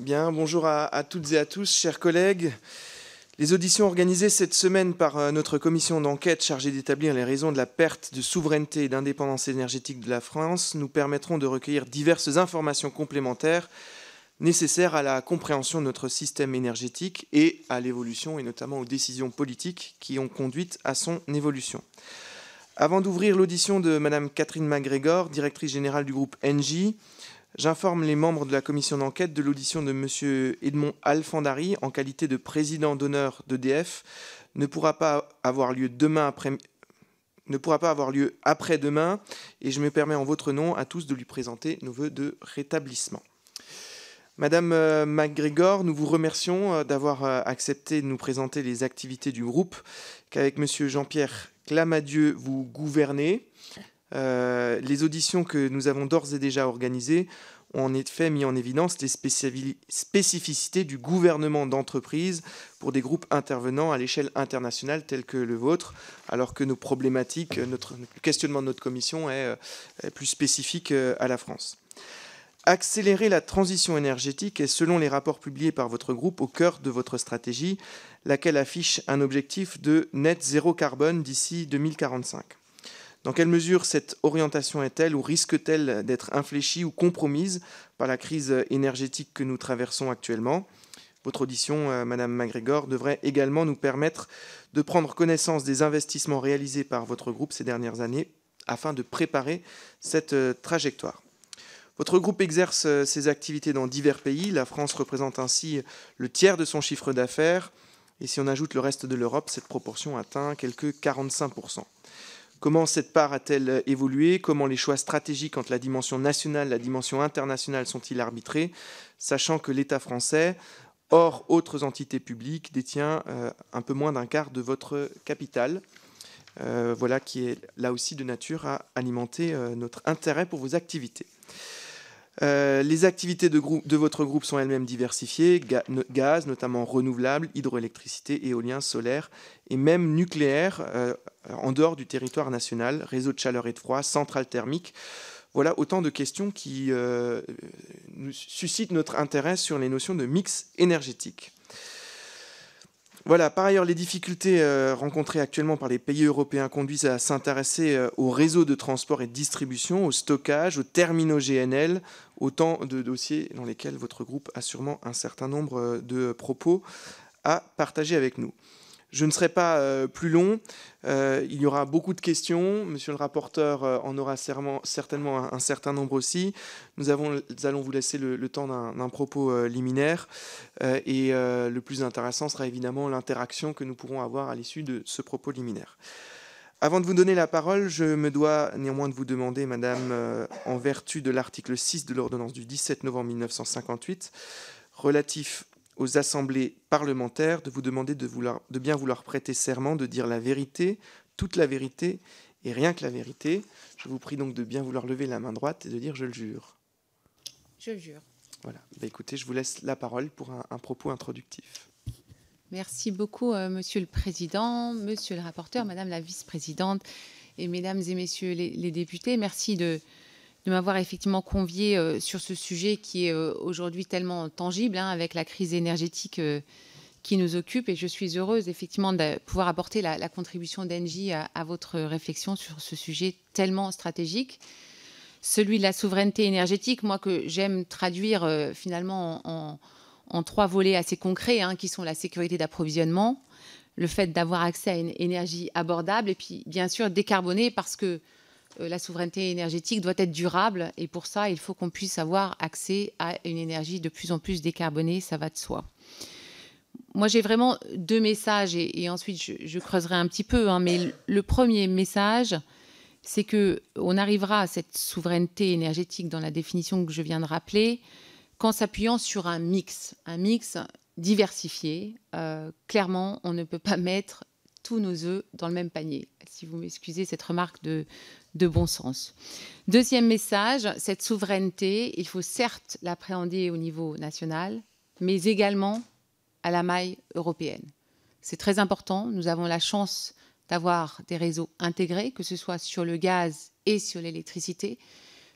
Bien, bonjour à, toutes et à tous, chers collègues. Les auditions organisées cette semaine par euh, notre commission d'enquête chargée d'établir les raisons de la perte de souveraineté et d'indépendance énergétique de la France nous permettront de recueillir diverses informations complémentaires nécessaires à la compréhension de notre système énergétique et à l'évolution et notamment aux décisions politiques qui ont conduit à son évolution. Avant d'ouvrir l'audition de Madame Catherine MacGregor, directrice générale du groupe Engie, J'informe les membres de la commission d'enquête de l'audition de M. Edmond Alfandari en qualité de président d'honneur d'EDF ne pourra pas avoir lieu demain après ne pourra pas avoir lieu après-demain et je me permets en votre nom à tous de lui présenter nos voeux de rétablissement. Madame euh, MacGregor, nous vous remercions euh, d'avoir euh, accepté de nous présenter les activités du groupe qu'avec Monsieur Jean-Pierre Clamadieu vous gouvernez. Les auditions que nous avons d'ores et déjà organisées ont en effet mis en évidence les spécificités du gouvernement d'entreprise pour des groupes intervenant à l'échelle internationale tels que le vôtre, alors que nos problématiques, notre le questionnement de notre commission est, est plus spécifique euh, à la France. Accélérer la transition énergétique est, selon les rapports publiés par votre groupe, au cœur de votre stratégie, laquelle affiche un objectif de net zéro carbone d'ici 2045. Dans quelle mesure cette orientation est-elle ou risque-t-elle d'être infléchie ou compromise par la crise énergétique que nous traversons actuellement? Votre audition, euh, Madame MacGregor, devrait également nous permettre de prendre connaissance des investissements réalisés par votre groupe ces dernières années afin de préparer cette euh, trajectoire. Votre groupe exerce euh, ses activités dans divers pays. La France représente ainsi le tiers de son chiffre d'affaires. Et si on ajoute le reste de l'Europe, cette proportion atteint quelques 45%. Comment cette part a-t-elle évolué? Comment les choix stratégiques entre la dimension nationale et la dimension internationale sont-ils arbitrés? Sachant que l'État français, hors autres entités publiques, détient euh, un peu moins d'un quart de votre capital. Euh, voilà qui est là aussi de nature à alimenter euh, notre intérêt pour vos activités. Euh, les activités de, votre groupe sont elles-mêmes diversifiées, gaz, notamment renouvelable, hydroélectricité, éolien, solaire et même nucléaire euh, en dehors du territoire national, réseau de chaleur et de froid, centrale thermique. Voilà autant de questions qui euh, suscitent notre intérêt sur les notions de mix énergétique. Voilà, par ailleurs, les difficultés euh, rencontrées actuellement par les pays européens conduisent à s'intéresser euh, au réseau de transport et de distribution, au stockage, aux terminaux GNL, autant de dossiers dans lesquels votre groupe a sûrement un certain nombre euh, de propos à partager avec nous. Je ne serai pas euh, plus long. Euh, il y aura beaucoup de questions. Monsieur le rapporteur euh, en aura certainement un, certain nombre aussi. Nous, avons, allons vous laisser le, temps d'un propos liminaire. Et le plus intéressant sera évidemment l'interaction que nous pourrons avoir à l'issue de ce propos liminaire. Avant de vous donner la parole, je me dois néanmoins de vous demander, Madame, en vertu de l'article 6 de l'ordonnance du 17 novembre 1958, relatif aux assemblées parlementaires de vous demander de, vouloir, de bien vouloir prêter serment, de dire la vérité, toute la vérité et rien que la vérité. Je vous prie donc de bien vouloir lever la main droite et de dire je le jure. Je le jure. Voilà. Bah, écoutez, je vous laisse la parole pour un, un propos introductif. Merci beaucoup, euh, Monsieur le Président, Monsieur le rapporteur, Madame la vice-présidente et Mesdames et Messieurs les, les députés. Merci de, de m'avoir effectivement convié euh, sur ce sujet qui est euh, aujourd'hui tellement tangible hein, avec la crise énergétique euh, qui nous occupe. Et je suis heureuse effectivement de pouvoir apporter la, contribution d'Engie à, votre réflexion sur ce sujet tellement stratégique. Celui de la souveraineté énergétique, moi que j'aime traduire finalement en, trois volets assez concrets, hein, qui sont la sécurité d'approvisionnement, le fait d'avoir accès à une énergie abordable et puis bien sûr décarbonée parce que la souveraineté énergétique doit être durable et pour ça, il faut qu'on puisse avoir accès à une énergie de plus en plus décarbonée, ça va de soi. Moi, j'ai vraiment deux messages et, ensuite je, je, creuserai un petit peu, hein, mais le premier message, c'est que on arrivera à cette souveraineté énergétique dans la définition que je viens de rappeler qu'en s'appuyant sur un mix, un mix diversifié. Euh, clairement, on ne peut pas mettre tous nos œufs dans le même panier, si vous m'excusez cette remarque de, de bon sens. Deuxième message, cette souveraineté, il faut certes l'appréhender au niveau national, mais également à la maille européenne. C'est très important, nous avons la chance d'avoir des réseaux intégrés, que ce soit sur le gaz et sur l'électricité.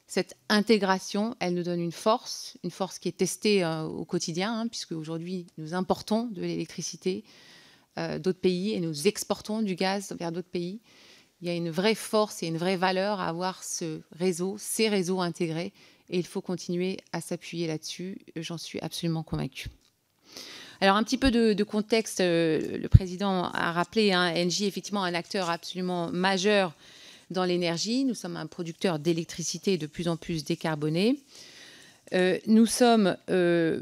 Cette intégration, elle nous donne une force, une force qui est testée euh, au quotidien, hein, puisque aujourd'hui nous importons de l'électricité euh, d'autres pays et nous exportons du gaz vers d'autres pays. Il y a une vraie force et une vraie valeur à avoir ce réseau, ces réseaux intégrés, et il faut continuer à s'appuyer là-dessus. J'en suis absolument convaincue. Alors un petit peu de, contexte, euh, le président a rappelé, hein, Engie est effectivement un acteur absolument majeur dans l'énergie. Nous sommes un producteur d'électricité de plus en plus décarboné. Euh, euh,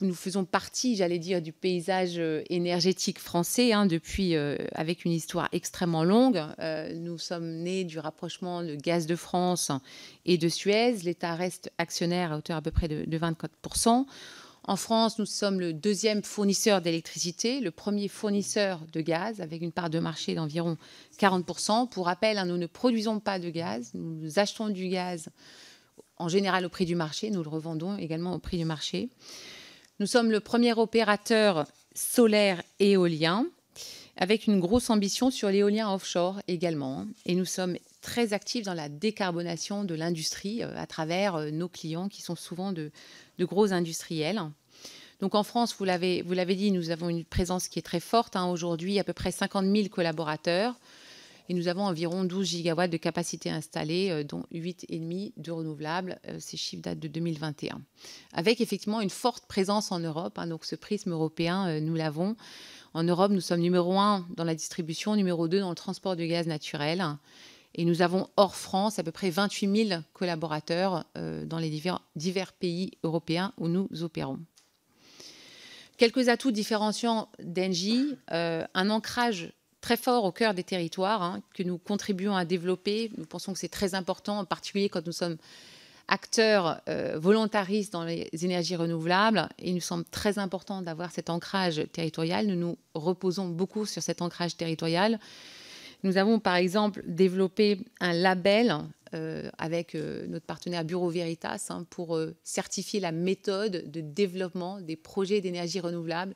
nous faisons partie, j'allais dire, du paysage énergétique français hein, depuis, avec une histoire extrêmement longue. nous sommes nés du rapprochement de Gaz de France et de Suez. L'État reste actionnaire à hauteur à peu près de, de 24% en France, nous sommes le deuxième fournisseur d'électricité, le premier fournisseur de gaz, avec une part de marché d'environ 40%. Pour rappel, hein, nous ne produisons pas de gaz, nous achetons du gaz en général au prix du marché, nous le revendons également au prix du marché. Nous sommes le premier opérateur solaire éolien, avec une grosse ambition sur l'éolien offshore également. Et nous sommes très actifs dans la décarbonation de l'industrie euh, à travers euh, nos clients qui sont souvent de, gros industriels. Donc en France, vous l'avez dit, nous avons une présence qui est très forte. Hein. Aujourd'hui, à peu près 50 000 collaborateurs. Et nous avons environ 12 gigawatts de capacité installée, euh, dont 8,5 de renouvelables. Euh, ces chiffres datent de 2021. Avec effectivement une forte présence en Europe. Hein. donc ce prisme européen, euh, nous l'avons. En Europe, nous sommes numéro 1 dans la distribution, numéro 2 dans le transport de gaz naturel. Et nous avons hors France à peu près 28 000 collaborateurs dans les divers, pays européens où nous opérons. Quelques atouts différenciants d'Engie, un ancrage très fort au cœur des territoires hein, que nous contribuons à développer. Nous pensons que c'est très important, en particulier quand nous sommes acteurs euh, volontaristes dans les énergies renouvelables. Il nous semble très important d'avoir cet ancrage territorial. Nous nous reposons beaucoup sur cet ancrage territorial. Nous avons par exemple développé un label euh, avec euh, notre partenaire Bureau Veritas hein, pour certifier la méthode de développement des projets d'énergie renouvelable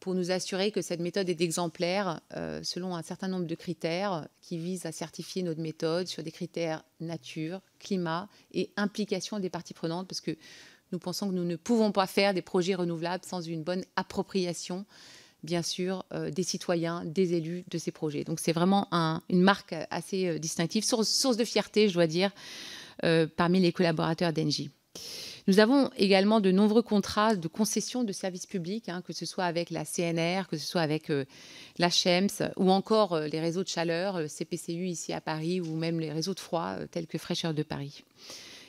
pour nous assurer que cette méthode est exemplaire selon un certain nombre de critères qui visent à certifier notre méthode sur des critères nature, climat et implication des parties prenantes parce que nous pensons que nous ne pouvons pas faire des projets renouvelables sans une bonne appropriation bien sûr, euh, des citoyens, des élus de ces projets. Donc c'est vraiment une marque assez euh, distinctive, source, de fierté, je dois dire, euh, parmi les collaborateurs d'Engie. Nous avons également de nombreux contrats de concession de services publics, hein, que ce soit avec la CNR, que ce soit avec la CHEMS, ou encore les réseaux de chaleur, le CPCU ici à Paris, ou même les réseaux de froid, tels que Fraîcheur de Paris.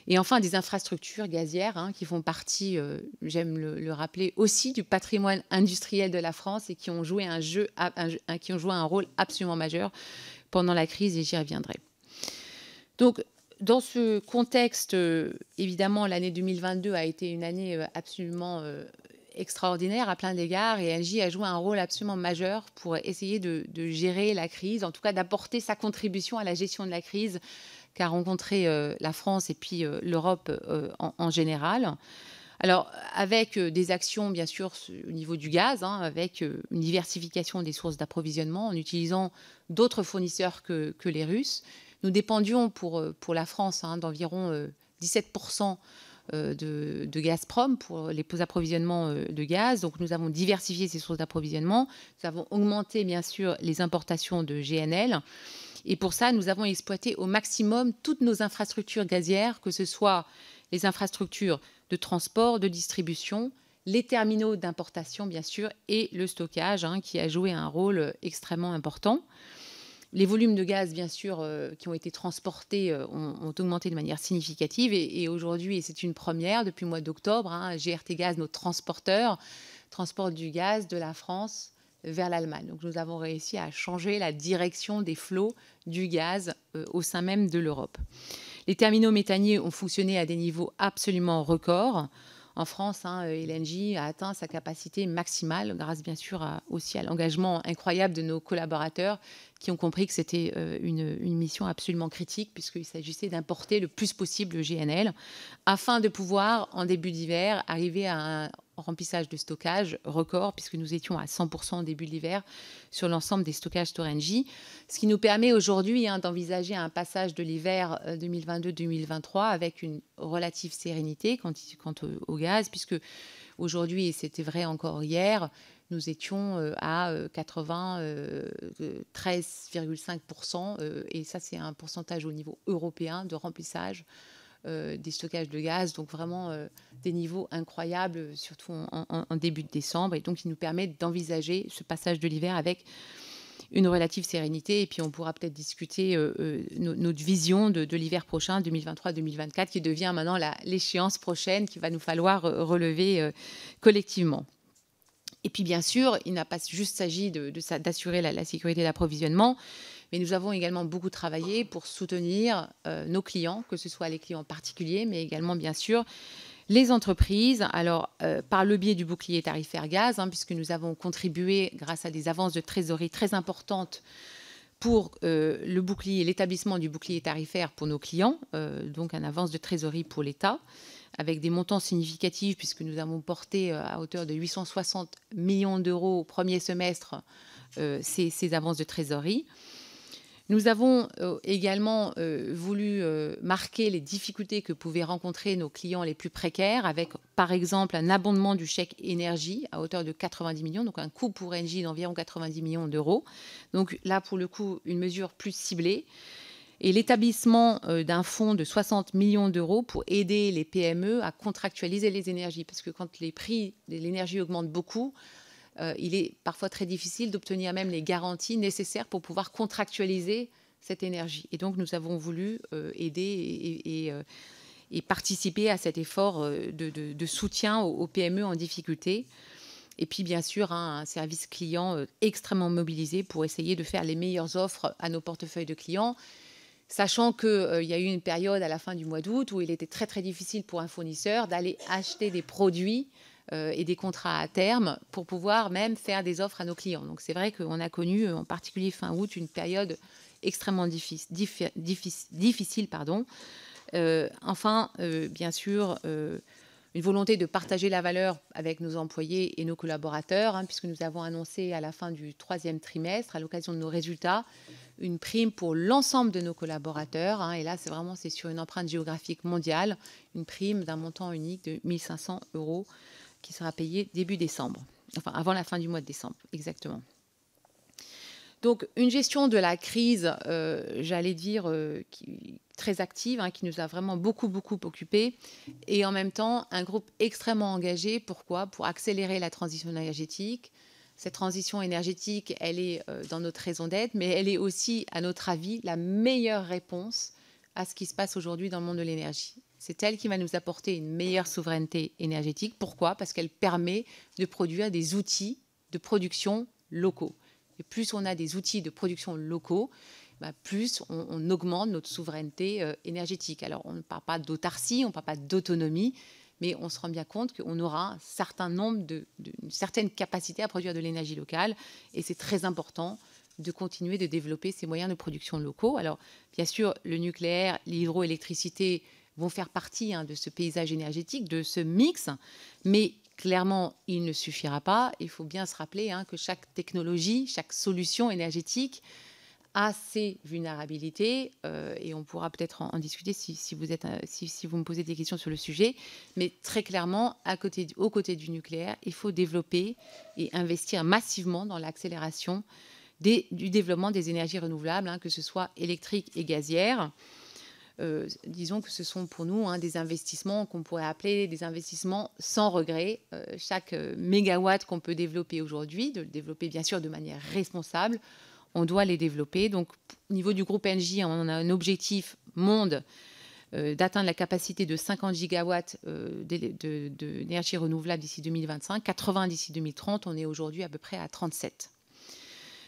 Et enfin, des infrastructures gazières hein, qui font partie, euh, j'aime le, rappeler, aussi du patrimoine industriel de la France et qui ont joué un, jeu, qui ont joué un rôle absolument majeur pendant la crise, et j'y reviendrai. Donc, dans ce contexte, euh, évidemment, l'année 2022 a été une année euh, absolument extraordinaire à plein d'égards et Engie a joué un rôle absolument majeur pour essayer de, gérer la crise, en tout cas d'apporter sa contribution à la gestion de la crise qu'a rencontré euh, la France et puis euh, l'Europe euh, en, général. Alors, avec des actions, bien sûr, au niveau du gaz, hein, avec une diversification des sources d'approvisionnement en utilisant d'autres fournisseurs que, les Russes. Nous dépendions pour, pour la France hein, d'environ 17% de, de, Gazprom pour les approvisionnements de gaz. Donc, nous avons diversifié ces sources d'approvisionnement. Nous avons augmenté, bien sûr, les importations de GNL. Et pour ça, nous avons exploité au maximum toutes nos infrastructures gazières, que ce soit les infrastructures de transport, de distribution, les terminaux d'importation, bien sûr, et le stockage, hein, qui a joué un rôle extrêmement important. Les volumes de gaz, bien sûr, euh, qui ont été transportés euh, ont, augmenté de manière significative. Et, aujourd'hui, et c'est une première, depuis le mois d'octobre, hein, GRT Gaz, notre transporteur, transporte du gaz de la France vers l'Allemagne. Donc nous avons réussi à changer la direction des flots du gaz euh, au sein même de l'Europe. Les terminaux méthaniers ont fonctionné à des niveaux absolument records. En France, hein, euh, LNG a atteint sa capacité maximale, grâce bien sûr aussi à l'engagement incroyable de nos collaborateurs qui ont compris que c'était euh, une, mission absolument critique, puisqu'il s'agissait d'importer le plus possible le GNL, afin de pouvoir, en début d'hiver, arriver à un remplissage de stockage record, puisque nous étions à 100% au début de l'hiver sur l'ensemble des stockages Storengy, ce qui nous permet aujourd'hui hein, d'envisager un passage de l'hiver 2022-2023 euh, avec une relative sérénité quant, au, gaz, puisque aujourd'hui, et c'était vrai encore hier, nous étions euh, à 93,5%, euh, et ça c'est un pourcentage au niveau européen de remplissage des stockages de gaz, donc vraiment euh, des niveaux incroyables, surtout en, début de décembre, et donc il nous permet d'envisager ce passage de l'hiver avec une relative sérénité, et puis on pourra peut-être discuter euh, notre vision de, l'hiver prochain, 2023-2024, qui devient maintenant l'échéance prochaine qu'il va nous falloir relever collectivement. Et puis bien sûr, il n'a pas juste s'agit d'assurer la, sécurité d'approvisionnement, mais nous avons également beaucoup travaillé pour soutenir euh, nos clients, que ce soit les clients particuliers, mais également, bien sûr, les entreprises. Alors, euh, par le biais du bouclier tarifaire gaz, hein, puisque nous avons contribué, grâce à des avances de trésorerie très importantes, pour euh, le bouclier, l'établissement du bouclier tarifaire pour nos clients, donc un avance de trésorerie pour l'État, avec des montants significatifs, puisque nous avons porté à hauteur de 860 millions d'euros au premier semestre ces, ces, avances de trésorerie. Nous avons euh, également euh, voulu euh, marquer les difficultés que pouvaient rencontrer nos clients les plus précaires avec, par exemple, un abondement du chèque énergie à hauteur de 90 millions, donc un coût pour Engie d'environ 90 millions d'euros. Donc là, pour le coup, une mesure plus ciblée. Et l'établissement d'un fonds de 60 millions d'euros pour aider les PME à contractualiser les énergies. Parce que quand les prix de l'énergie augmentent beaucoup, euh, il est parfois très difficile d'obtenir même les garanties nécessaires pour pouvoir contractualiser cette énergie. Et donc, nous avons voulu euh, aider euh, et, participer à cet effort de, soutien aux, PME en difficulté. Et puis, bien sûr, hein, un service client extrêmement mobilisé pour essayer de faire les meilleures offres à nos portefeuilles de clients sachant qu'il y a eu une période à la fin du mois d'août où il était très très difficile pour un fournisseur d'aller acheter des produits et des contrats à terme pour pouvoir même faire des offres à nos clients. Donc c'est vrai qu'on a connu, euh, en particulier fin août, une période extrêmement difficile. difficile pardon. Euh, enfin, bien sûr, une volonté de partager la valeur avec nos employés et nos collaborateurs, hein, puisque nous avons annoncé à la fin du troisième trimestre, à l'occasion de nos résultats, une prime pour l'ensemble de nos collaborateurs. Hein, et là, c'est vraiment c'est sur une empreinte géographique mondiale, une prime d'un montant unique de 1500 euros qui sera payé début décembre, enfin avant la fin du mois de décembre, exactement. Donc une gestion de la crise, euh, j'allais dire, euh, très active, hein, qui nous a vraiment beaucoup, beaucoup occupés, et en même temps un groupe extrêmement engagé. Pourquoi? Pour accélérer la transition énergétique. Cette transition énergétique, elle est euh, dans notre raison d'être, mais elle est aussi, à notre avis, la meilleure réponse à ce qui se passe aujourd'hui dans le monde de l'énergie. C'est elle qui va nous apporter une meilleure souveraineté énergétique. Pourquoi? Parce qu'elle permet de produire des outils de production locaux. Et plus on a des outils de production locaux, bah, plus on, augmente notre souveraineté euh, énergétique. Alors on ne parle pas d'autarcie, on ne parle pas d'autonomie, mais on se rend bien compte qu'on aura un certain nombre de, une certaine capacité à produire de l'énergie locale, et c'est très important de continuer de développer ces moyens de production locaux. Alors bien sûr, le nucléaire, l'hydroélectricité vont faire partie hein, de ce paysage énergétique, de ce mix, mais clairement, il ne suffira pas. Il faut bien se rappeler hein, que chaque technologie, chaque solution énergétique a ses vulnérabilités, euh, et on pourra peut-être en, discuter si, vous êtes, euh, si, vous me posez des questions sur le sujet. Mais très clairement, à côté, aux côtés du nucléaire, il faut développer et investir massivement dans l'accélération du développement des énergies renouvelables, hein, que ce soit électriques et gazières. Euh, disons que ce sont pour nous hein, des investissements qu'on pourrait appeler des investissements sans regret. Euh, chaque euh, mégawatt qu'on peut développer aujourd'hui, de le développer bien sûr de manière responsable, on doit les développer. Donc au niveau du groupe NJ, on a un objectif monde d'atteindre la capacité de 50 gigawatts d'énergie renouvelable d'ici 2025, 80 d'ici 2030. On est aujourd'hui à peu près à 37.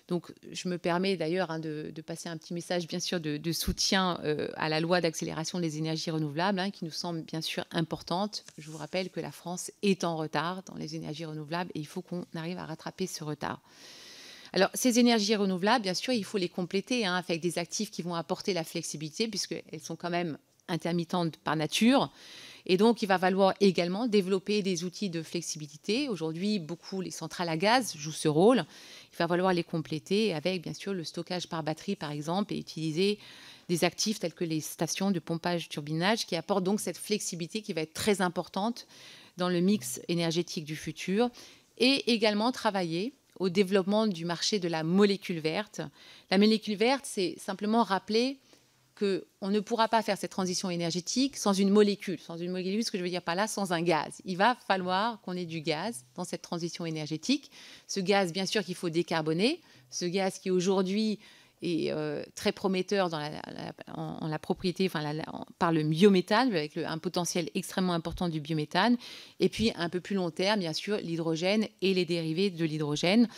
Donc, je me permets d'ailleurs hein, de, passer un petit message, bien sûr, de, soutien euh, à la loi d'accélération des énergies renouvelables, hein, qui nous semble bien sûr importante. Je vous rappelle que la France est en retard dans les énergies renouvelables et il faut qu'on arrive à rattraper ce retard. Alors, ces énergies renouvelables, bien sûr, il faut les compléter hein, avec des actifs qui vont apporter la flexibilité, puisqu'elles sont quand même intermittentes par nature. Et donc, il va falloir également développer des outils de flexibilité. Aujourd'hui, beaucoup les centrales à gaz jouent ce rôle. Il va falloir les compléter avec, bien sûr, le stockage par batterie, par exemple, et utiliser des actifs tels que les stations de pompage-turbinage qui apportent donc cette flexibilité qui va être très importante dans le mix énergétique du futur. Et également travailler au développement du marché de la molécule verte. La molécule verte, c'est simplement rappeler qu'on ne pourra pas faire cette transition énergétique sans une molécule. Sans une molécule, ce que je veux dire par là, sans un gaz. Il va falloir qu'on ait du gaz dans cette transition énergétique. Ce gaz, bien sûr, qu'il faut décarboner. Ce gaz qui aujourd'hui est euh, très prometteur en, la propriété, enfin, par le biométhane, avec un potentiel extrêmement important du biométhane. Et puis, un peu plus long terme, bien sûr, l'hydrogène et les dérivés de l'hydrogène.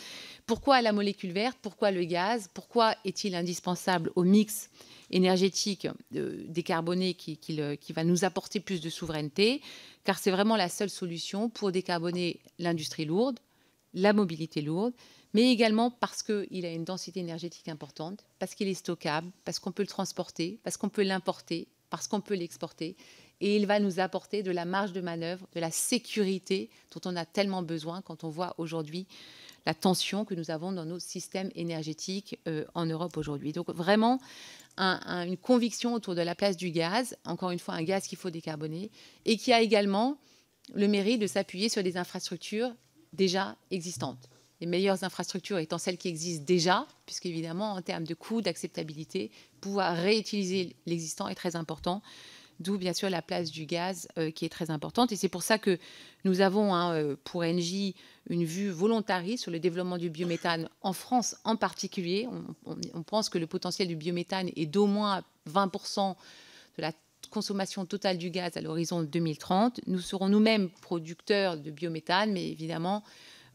Pourquoi la molécule verte? Pourquoi le gaz? Pourquoi est-il indispensable au mix énergétique euh, décarboné qui, qui, va nous apporter plus de souveraineté, car c'est vraiment la seule solution pour décarboner l'industrie lourde, la mobilité lourde, mais également parce qu'il a une densité énergétique importante, parce qu'il est stockable, parce qu'on peut le transporter, parce qu'on peut l'importer, parce qu'on peut l'exporter. Et il va nous apporter de la marge de manœuvre, de la sécurité dont on a tellement besoin quand on voit aujourd'hui la tension que nous avons dans nos systèmes énergétiques euh, en Europe aujourd'hui. Donc vraiment une conviction autour de la place du gaz, encore une fois un gaz qu'il faut décarboner, et qui a également le mérite de s'appuyer sur des infrastructures déjà existantes les meilleures infrastructures étant celles qui existent déjà, puisqu'évidemment, en termes de coût, d'acceptabilité, pouvoir réutiliser l'existant est très important. D'où, bien sûr, la place du gaz euh, qui est très importante. Et c'est pour ça que nous avons, hein, euh, pour Engie, une vue volontariste sur le développement du biométhane en France en particulier. On, pense que le potentiel du biométhane est d'au moins 20% de la consommation totale du gaz à l'horizon 2030. Nous serons nous-mêmes producteurs de biométhane, mais évidemment,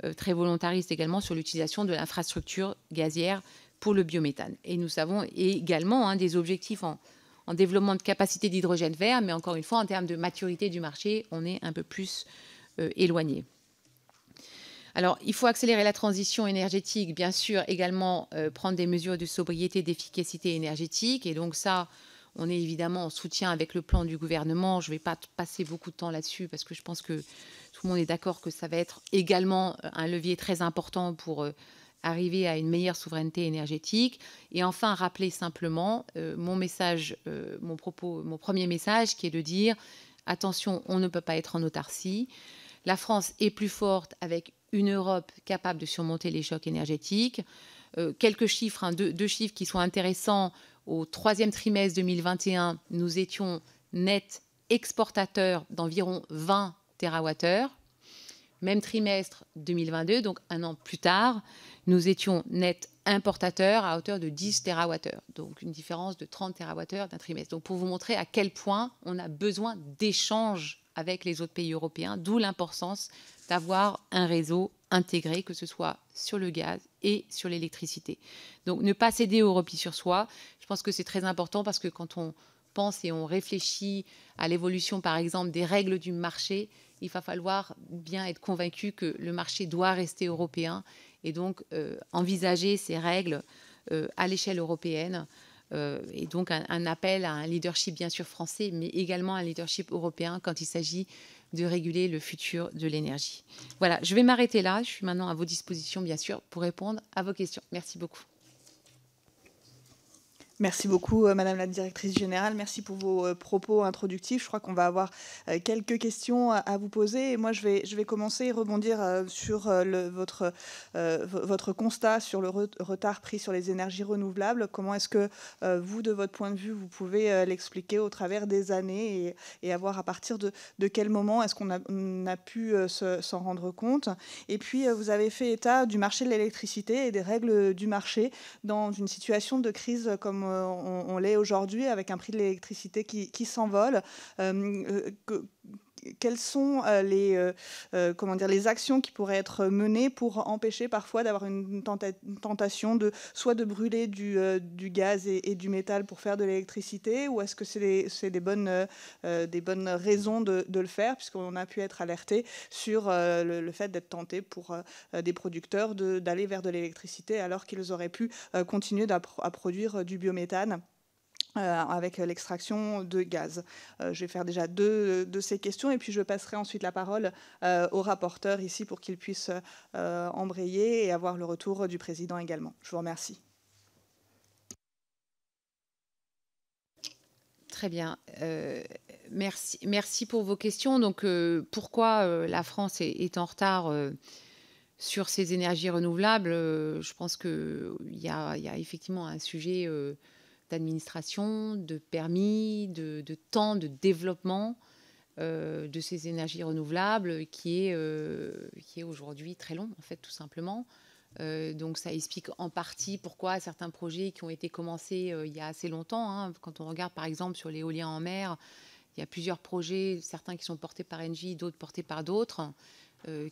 euh, très volontariste également sur l'utilisation de l'infrastructure gazière pour le biométhane. Et nous savons également hein, des objectifs en, développement de capacité d'hydrogène vert, mais encore une fois, en termes de maturité du marché, on est un peu plus euh, éloigné. Alors, il faut accélérer la transition énergétique, bien sûr, également euh, prendre des mesures de sobriété, d'efficacité énergétique. Et donc ça, on est évidemment en soutien avec le plan du gouvernement. Je ne vais pas passer beaucoup de temps là-dessus parce que je pense que tout le monde est d'accord que ça va être également euh, un levier très important pour arriver à une meilleure souveraineté énergétique. Et enfin, rappeler simplement euh, mon message, mon propos, mon premier message, qui est de dire attention, on ne peut pas être en autarcie. La France est plus forte avec une Europe capable de surmonter les chocs énergétiques. quelques chiffres, hein, deux, deux, chiffres qui sont intéressants. Au troisième trimestre 2021, nous étions net exportateurs d'environ 20 TWh. Même trimestre 2022, donc un an plus tard, nous étions net importateurs à hauteur de 10 TWh, donc une différence de 30 TWh d'un trimestre. Donc pour vous montrer à quel point on a besoin d'échanges avec les autres pays européens, d'où l'importance d'avoir un réseau intégré, que ce soit sur le gaz et sur l'électricité. Donc ne pas céder au repli sur soi, je pense que c'est très important parce que quand on pense et on réfléchit à l'évolution, par exemple, des règles du marché, il va falloir bien être convaincu que le marché doit rester européen et donc euh, envisager ces règles euh, à l'échelle européenne. Euh, et donc un, appel à un leadership bien sûr français, mais également un leadership européen quand il s'agit de réguler le futur de l'énergie. Voilà, je vais m'arrêter là. Je suis maintenant à vos dispositions, bien sûr, pour répondre à vos questions. Merci beaucoup. Merci beaucoup, euh, Madame la Directrice Générale. Merci pour vos euh, propos introductifs. Je crois qu'on va avoir euh, quelques questions à vous poser. Et moi, je vais, je vais commencer et rebondir sur votre, votre constat sur le retard pris sur les énergies renouvelables. Comment est-ce que vous, de votre point de vue, vous pouvez l'expliquer au travers des années et, et, avoir à partir de, de quel moment est-ce qu'on a, a, pu s'en rendre compte? Et puis, vous avez fait état du marché de l'électricité et des règles du marché dans une situation de crise comme on, l'est aujourd'hui avec un prix de l'électricité qui, s'envole. Euh, euh, quelles sont euh, les, comment dire, les actions qui pourraient être menées pour empêcher parfois d'avoir une tentation de soit de brûler du, gaz et, du métal pour faire de l'électricité ou est-ce que c'est des, bonnes, des bonnes raisons de, le faire puisqu'on a pu être alerté sur le, fait d'être tenté pour des producteurs d'aller vers de l'électricité alors qu'ils auraient pu continuer à produire du biométhane avec l'extraction de gaz. je vais faire déjà deux de ces questions et puis je passerai ensuite la parole au rapporteur ici pour qu'il puisse embrayer et avoir le retour du président également. Je vous remercie. Très bien. merci, merci pour vos questions. Donc, pourquoi la France est, en retard sur ces énergies renouvelables? Je pense qu'il y, a effectivement un sujet d'administration, de permis, de, temps, de développement euh, de ces énergies renouvelables qui est, euh, est aujourd'hui très long, en fait, tout simplement. Euh, donc ça explique en partie pourquoi certains projets qui ont été commencés il y a assez longtemps, hein, quand on regarde par exemple sur l'éolien en mer, il y a plusieurs projets, certains qui sont portés par Engie, d'autres portés par d'autres,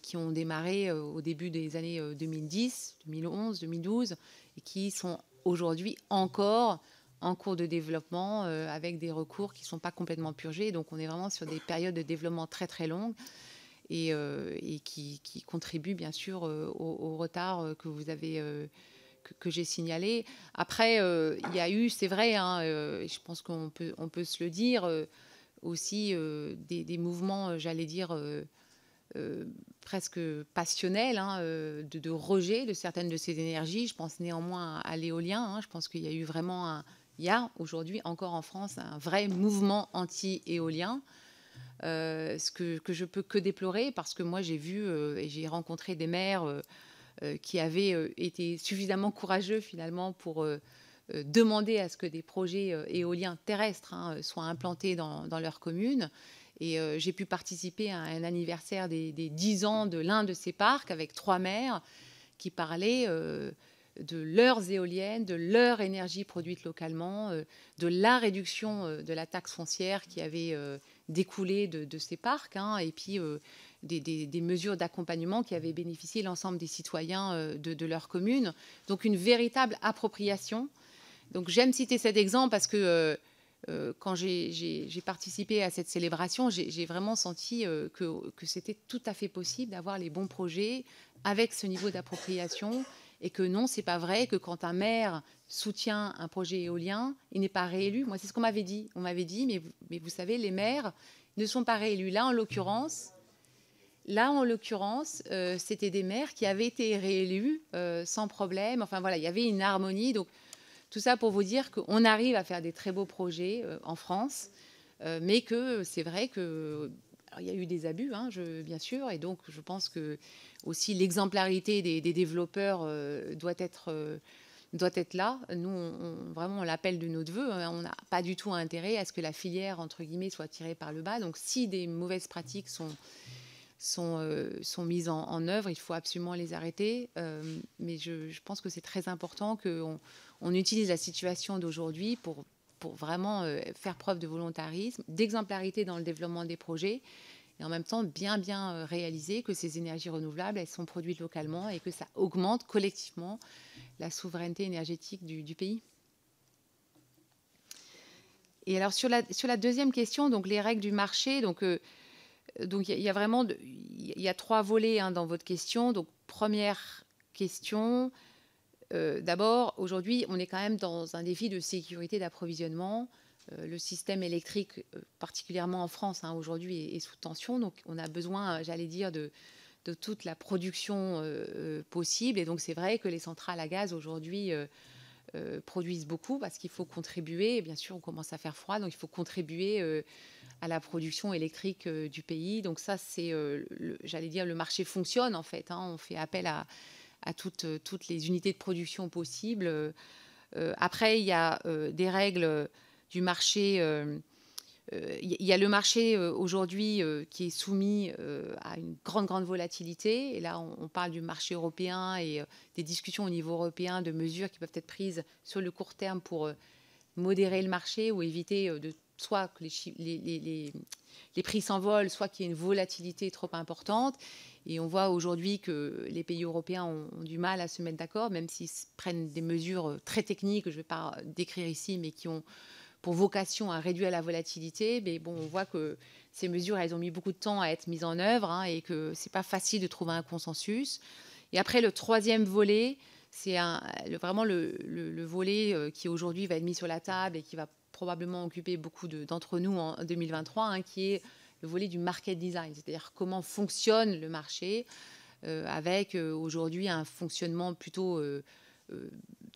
qui ont démarré au début des années 2010, 2011, 2012, et qui sont aujourd'hui encore en cours de développement euh, avec des recours qui ne sont pas complètement purgés. Donc on est vraiment sur des périodes de développement très très longues et, euh, qui, contribuent bien sûr euh, au, retard que vous avez que, j'ai signalé. Après, il y a eu, c'est vrai, hein, je pense qu'on peut, on peut se le dire, aussi des, mouvements, j'allais dire, presque passionnels hein, de, rejet de certaines de ces énergies. Je pense néanmoins à, l'éolien. Hein. je pense qu'il y a eu vraiment un, il y a aujourd'hui encore en France un vrai mouvement anti-éolien. Euh, ce que, que, je peux que déplorer parce que moi j'ai vu euh, et j'ai rencontré des maires euh, qui avaient été suffisamment courageux finalement pour demander à ce que des projets éoliens terrestres hein, soient implantés dans, leur commune. Et j'ai pu participer à un anniversaire des, des 10 ans de l'un de ces parcs avec trois maires qui parlaient de leurs éoliennes, de leur énergie produite localement, euh, de la réduction euh, de la taxe foncière qui avait euh, découlé de, ces parcs, hein, et puis des, mesures d'accompagnement qui avaient bénéficié l'ensemble des citoyens de, leur commune. Donc une véritable appropriation. Donc j'aime citer cet exemple parce que quand j'ai participé à cette célébration, j'ai vraiment senti que c'était tout à fait possible d'avoir les bons projets avec ce niveau d'appropriation et que non, c'est pas vrai que quand un maire soutient un projet éolien, il n'est pas réélu. Moi, c'est ce qu'on m'avait dit. On m'avait dit, mais, vous savez, les maires ne sont pas réélus. Là, en l'occurrence, là, en l'occurrence, euh, c'était des maires qui avaient été réélus euh, sans problème. Enfin voilà, il y avait une harmonie. Donc tout ça pour vous dire qu'on arrive à faire des très beaux projets euh, en France, mais que c'est vrai que il y a eu des abus, hein, bien sûr, et donc je pense que aussi l'exemplarité des, développeurs euh, doit être euh, doit être là. Nous, vraiment, on l'appelle de notre vœu. Hein. On n'a pas du tout intérêt à ce que la filière, entre guillemets, soit tirée par le bas. Donc, si des mauvaises pratiques sont, sont, euh, sont mises en, œuvre, il faut absolument les arrêter. mais je, pense que c'est très important qu'on on utilise la situation d'aujourd'hui pour, pour vraiment faire preuve de volontarisme, d'exemplarité dans le développement des projets et en même temps bien bien euh, réaliser que ces énergies renouvelables, elles sont produites localement et que ça augmente collectivement la souveraineté énergétique du, pays. Et alors sur la, sur la deuxième question, donc les règles du marché, donc euh, donc il y, a vraiment il y a trois volets hein, dans votre question. Donc première question, euh, d'abord aujourd'hui on est quand même dans un défi de sécurité d'approvisionnement. Euh, le système électrique, euh, particulièrement en France, hein, aujourd'hui, est, sous tension. Donc, on a besoin, j'allais dire, de, toute la production possible. Et donc, c'est vrai que les centrales à gaz, aujourd'hui, produisent beaucoup parce qu'il faut contribuer. Bien sûr, on commence à faire froid, donc il faut contribuer à la production électrique du pays. Donc, ça, c'est, j'allais dire, le marché fonctionne, en fait. Hein. On fait appel à, toutes, toutes, les unités de production possibles. après, il y a des règles du marché. il euh, euh, y a le marché euh, aujourd'hui qui est soumis à une grande, grande volatilité. Et là, on, parle du marché européen et des discussions au niveau européen de mesures qui peuvent être prises sur le court terme pour modérer le marché ou éviter de soit que les, les, prix s'envolent, soit qu'il y ait une volatilité trop importante. Et on voit aujourd'hui que les pays européens ont, du mal à se mettre d'accord, même s'ils prennent des mesures très techniques, je ne vais pas décrire ici, mais qui ont pour vocation à réduire la volatilité. Mais bon, on voit que ces mesures, elles ont mis beaucoup de temps à être mises en œuvre hein, et que c'est pas facile de trouver un consensus. Et après, le troisième volet, c'est vraiment le, volet euh, qui aujourd'hui va être mis sur la table et qui va probablement occuper beaucoup d'entre nous en 2023, hein, qui est le volet du market design, c'est-à-dire comment fonctionne le marché, avec aujourd'hui un fonctionnement plutôt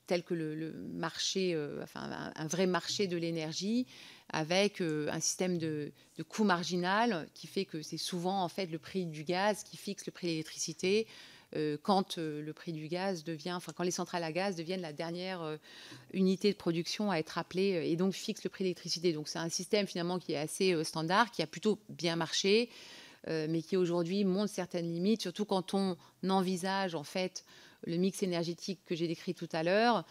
tel que le, marché, enfin un, vrai marché de l'énergie, avec un système de, de coût marginal qui fait que c'est souvent en fait le prix du gaz qui fixe le prix de l'électricité euh, quand euh, le prix du gaz devient, enfin quand les centrales à gaz deviennent la dernière euh, unité de production à être appelée et donc fixe le prix de l'électricité. Donc c'est un système finalement qui est assez standard, qui a plutôt bien marché, mais qui aujourd'hui montre certaines limites, surtout quand on envisage en fait le mix énergétique que j'ai décrit tout à l'heure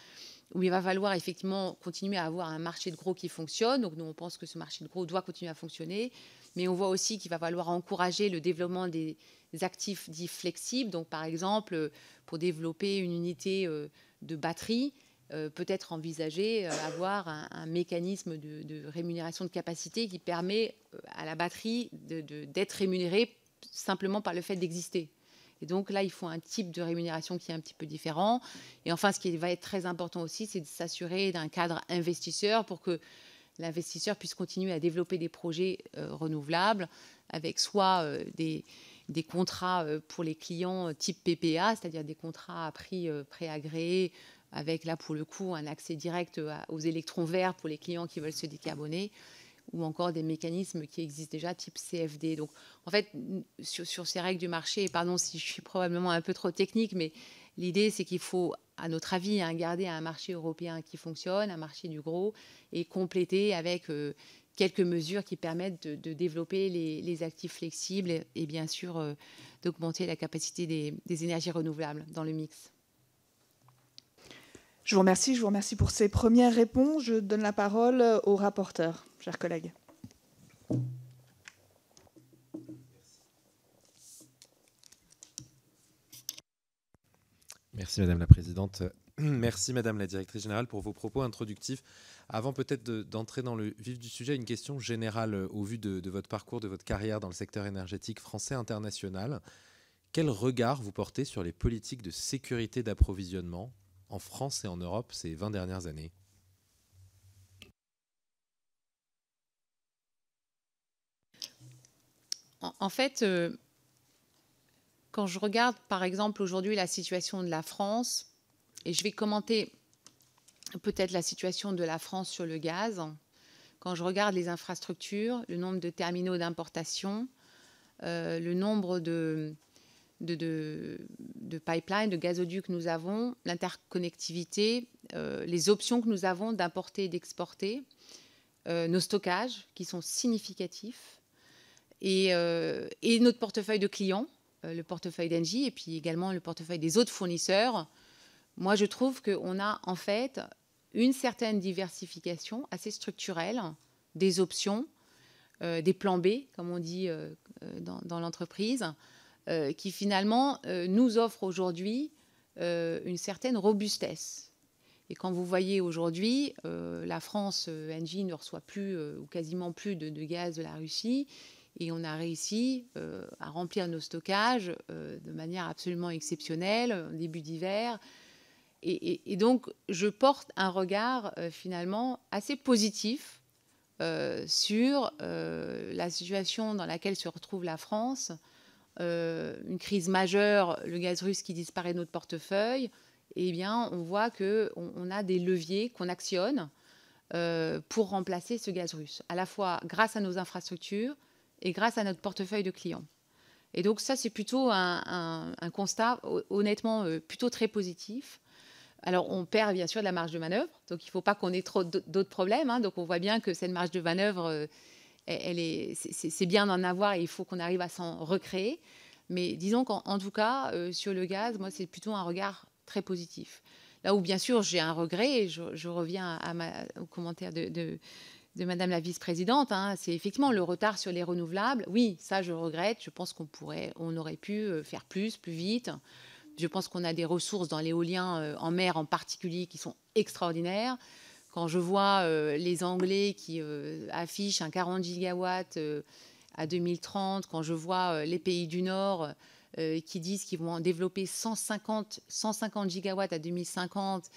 où il va falloir effectivement continuer à avoir un marché de gros qui fonctionne. Donc nous, on pense que ce marché de gros doit continuer à fonctionner, mais on voit aussi qu'il va falloir encourager le développement des, actifs dits flexibles. Donc par exemple, pour développer une unité euh, de batterie, euh, peut-être envisager euh, avoir un, mécanisme de, rémunération de capacité qui permet à la batterie d'être rémunérée simplement par le fait d'exister. Et donc là, il faut un type de rémunération qui est un petit peu différent. Et enfin, ce qui va être très important aussi, c'est de s'assurer d'un cadre investisseur pour que l'investisseur puisse continuer à développer des projets renouvelables avec soit des, des contrats euh, pour les clients euh, type PPA, c'est-à-dire des contrats à prix euh, préagréé avec là pour le coup un accès direct aux électrons verts pour les clients qui veulent se décarboner ou encore des mécanismes qui existent déjà type CFD. Donc en fait sur, ces règles du marché, pardon si je suis probablement un peu trop technique, mais l'idée c'est qu'il faut à notre avis hein, garder un marché européen qui fonctionne, un marché du gros et compléter avec quelques mesures qui permettent de, développer les, actifs flexibles et bien sûr euh, d'augmenter la capacité des, énergies renouvelables dans le mix. Je vous remercie. Je vous remercie pour ces premières réponses. Je donne la parole au rapporteur, chers collègues. Merci Madame la Présidente. Merci Madame la Directrice Générale pour vos propos introductifs. Avant peut-être d'entrer dans le vif du sujet, une question générale euh, au vu de, votre parcours, de votre carrière dans le secteur énergétique français international. Quel regard vous portez sur les politiques de sécurité d'approvisionnement en France et en Europe ces 20 dernières années? En fait, euh, quand je regarde par exemple aujourd'hui la situation de la France, et je vais commenter peut-être la situation de la France sur le gaz. Quand je regarde les infrastructures, le nombre de terminaux d'importation, euh, le nombre de, pipelines, de gazoducs que nous avons, l'interconnectivité, euh, les options que nous avons d'importer et d'exporter, euh, nos stockages qui sont significatifs, et, et notre portefeuille de clients, le portefeuille d'Engie, et puis également le portefeuille des autres fournisseurs. Moi, je trouve qu'on a en fait une certaine diversification assez structurelle des options, euh, des plans B, comme on dit euh, euh, dans, l'entreprise, qui finalement nous offrent aujourd'hui une certaine robustesse. Et quand vous voyez aujourd'hui, la France, Engie, ne reçoit plus ou quasiment plus de, de, gaz de la Russie, et on a réussi à remplir nos stockages de manière absolument exceptionnelle, au début d'hiver, et, donc, je porte un regard euh, finalement assez positif euh, sur euh, la situation dans laquelle se retrouve la France. une crise majeure, le gaz russe qui disparaît de notre portefeuille. Eh bien, on voit qu'on on a des leviers qu'on actionne pour remplacer ce gaz russe, à la fois grâce à nos infrastructures et grâce à notre portefeuille de clients. Et donc ça, c'est plutôt un, constat, honnêtement, plutôt très positif. Alors, on perd bien sûr de la marge de manœuvre, donc il ne faut pas qu'on ait trop d'autres problèmes. Hein. Donc, on voit bien que cette marge de manœuvre, euh, elle est, c'est bien d'en avoir et il faut qu'on arrive à s'en recréer. Mais disons qu'en tout cas, euh, sur le gaz, moi, c'est plutôt un regard très positif. Là où, bien sûr, j'ai un regret, et je, reviens au commentaire de, Madame la vice-présidente, hein, c'est effectivement le retard sur les renouvelables. Oui, ça, je regrette. Je pense qu'on on aurait pu euh, faire plus, plus vite. Je pense qu'on a des ressources dans l'éolien euh, en mer en particulier qui sont extraordinaires. Quand je vois euh, les Anglais qui euh, affichent un 40 gigawatts à 2030, quand je vois les pays du Nord qui disent qu'ils vont développer 150, 150 gigawatts à 2050,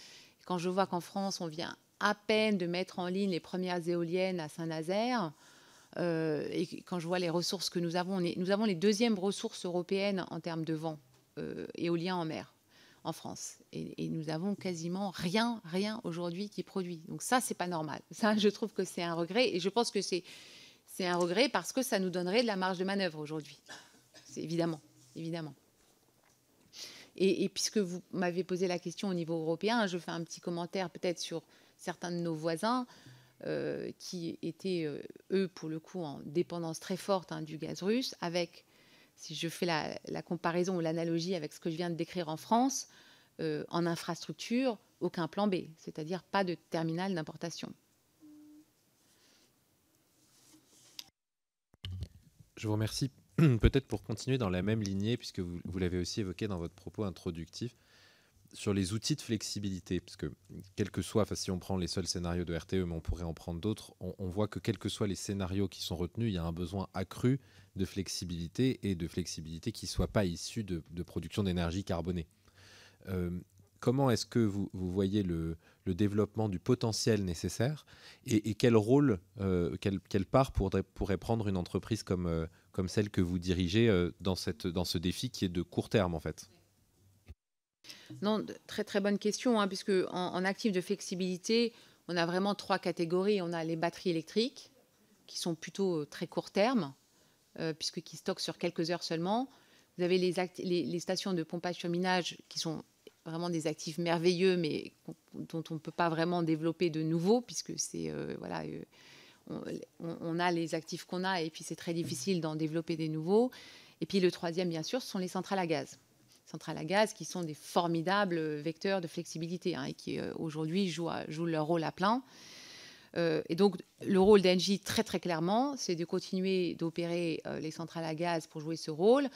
quand je vois qu'en France, on vient à peine de mettre en ligne les premières éoliennes à Saint-Nazaire. Et quand je vois les ressources que nous avons, nous avons les deuxièmes ressources européennes en termes de vent éolien en mer en France. Et, nous avons quasiment rien, rien aujourd'hui qui produit. Donc ça, c'est pas normal. Ça, je trouve que c'est un regret. Et je pense que c'est c'est un regret parce que ça nous donnerait de la marge de manœuvre aujourd'hui. C'est évidemment, évidemment. Et, puisque vous m'avez posé la question au niveau européen, je fais un petit commentaire peut-être sur certains de nos voisins euh, qui étaient, euh, eux, pour le coup, en dépendance très forte hein, du gaz russe, avec, si je fais la, comparaison ou l'analogie avec ce que je viens de décrire en France, euh, en infrastructure, aucun plan B, c'est-à-dire pas de terminal d'importation. Je vous remercie. Peut-être pour continuer dans la même lignée, puisque vous, l'avez aussi évoqué dans votre propos introductif, sur les outils de flexibilité, parce que quel que soit, si on prend les seuls scénarios de RTE, mais on pourrait en prendre d'autres, on, voit que quels que soient les scénarios qui sont retenus, il y a un besoin accru de flexibilité et de flexibilité qui ne soit pas issue de, production d'énergie carbonée. Euh, comment est-ce que vous, voyez le, développement du potentiel nécessaire et, quel rôle, euh, quelle, part pourrait, prendre une entreprise comme, euh, celle que vous dirigez dans, dans ce défi qui est de court terme en fait? Non, très très bonne question, hein, puisque en, actif de flexibilité, on a vraiment trois catégories. On a les batteries électriques, qui sont plutôt très court terme, puisque qui stockent sur quelques heures seulement. Vous avez les, les, stations de pompage sur minage qui sont vraiment des actifs merveilleux, mais dont on ne peut pas vraiment développer de nouveaux, puisque c'est euh, voilà, euh, on, a les actifs qu'on a, et puis c'est très difficile d'en développer des nouveaux. Et puis le troisième, bien sûr, ce sont les centrales à gaz. Centrales à gaz qui sont des formidables vecteurs de flexibilité hein, et qui euh, aujourd'hui jouent, leur rôle à plein. et donc le rôle d'Engie, très très clairement, c'est de continuer d'opérer les centrales à gaz pour jouer ce rôle,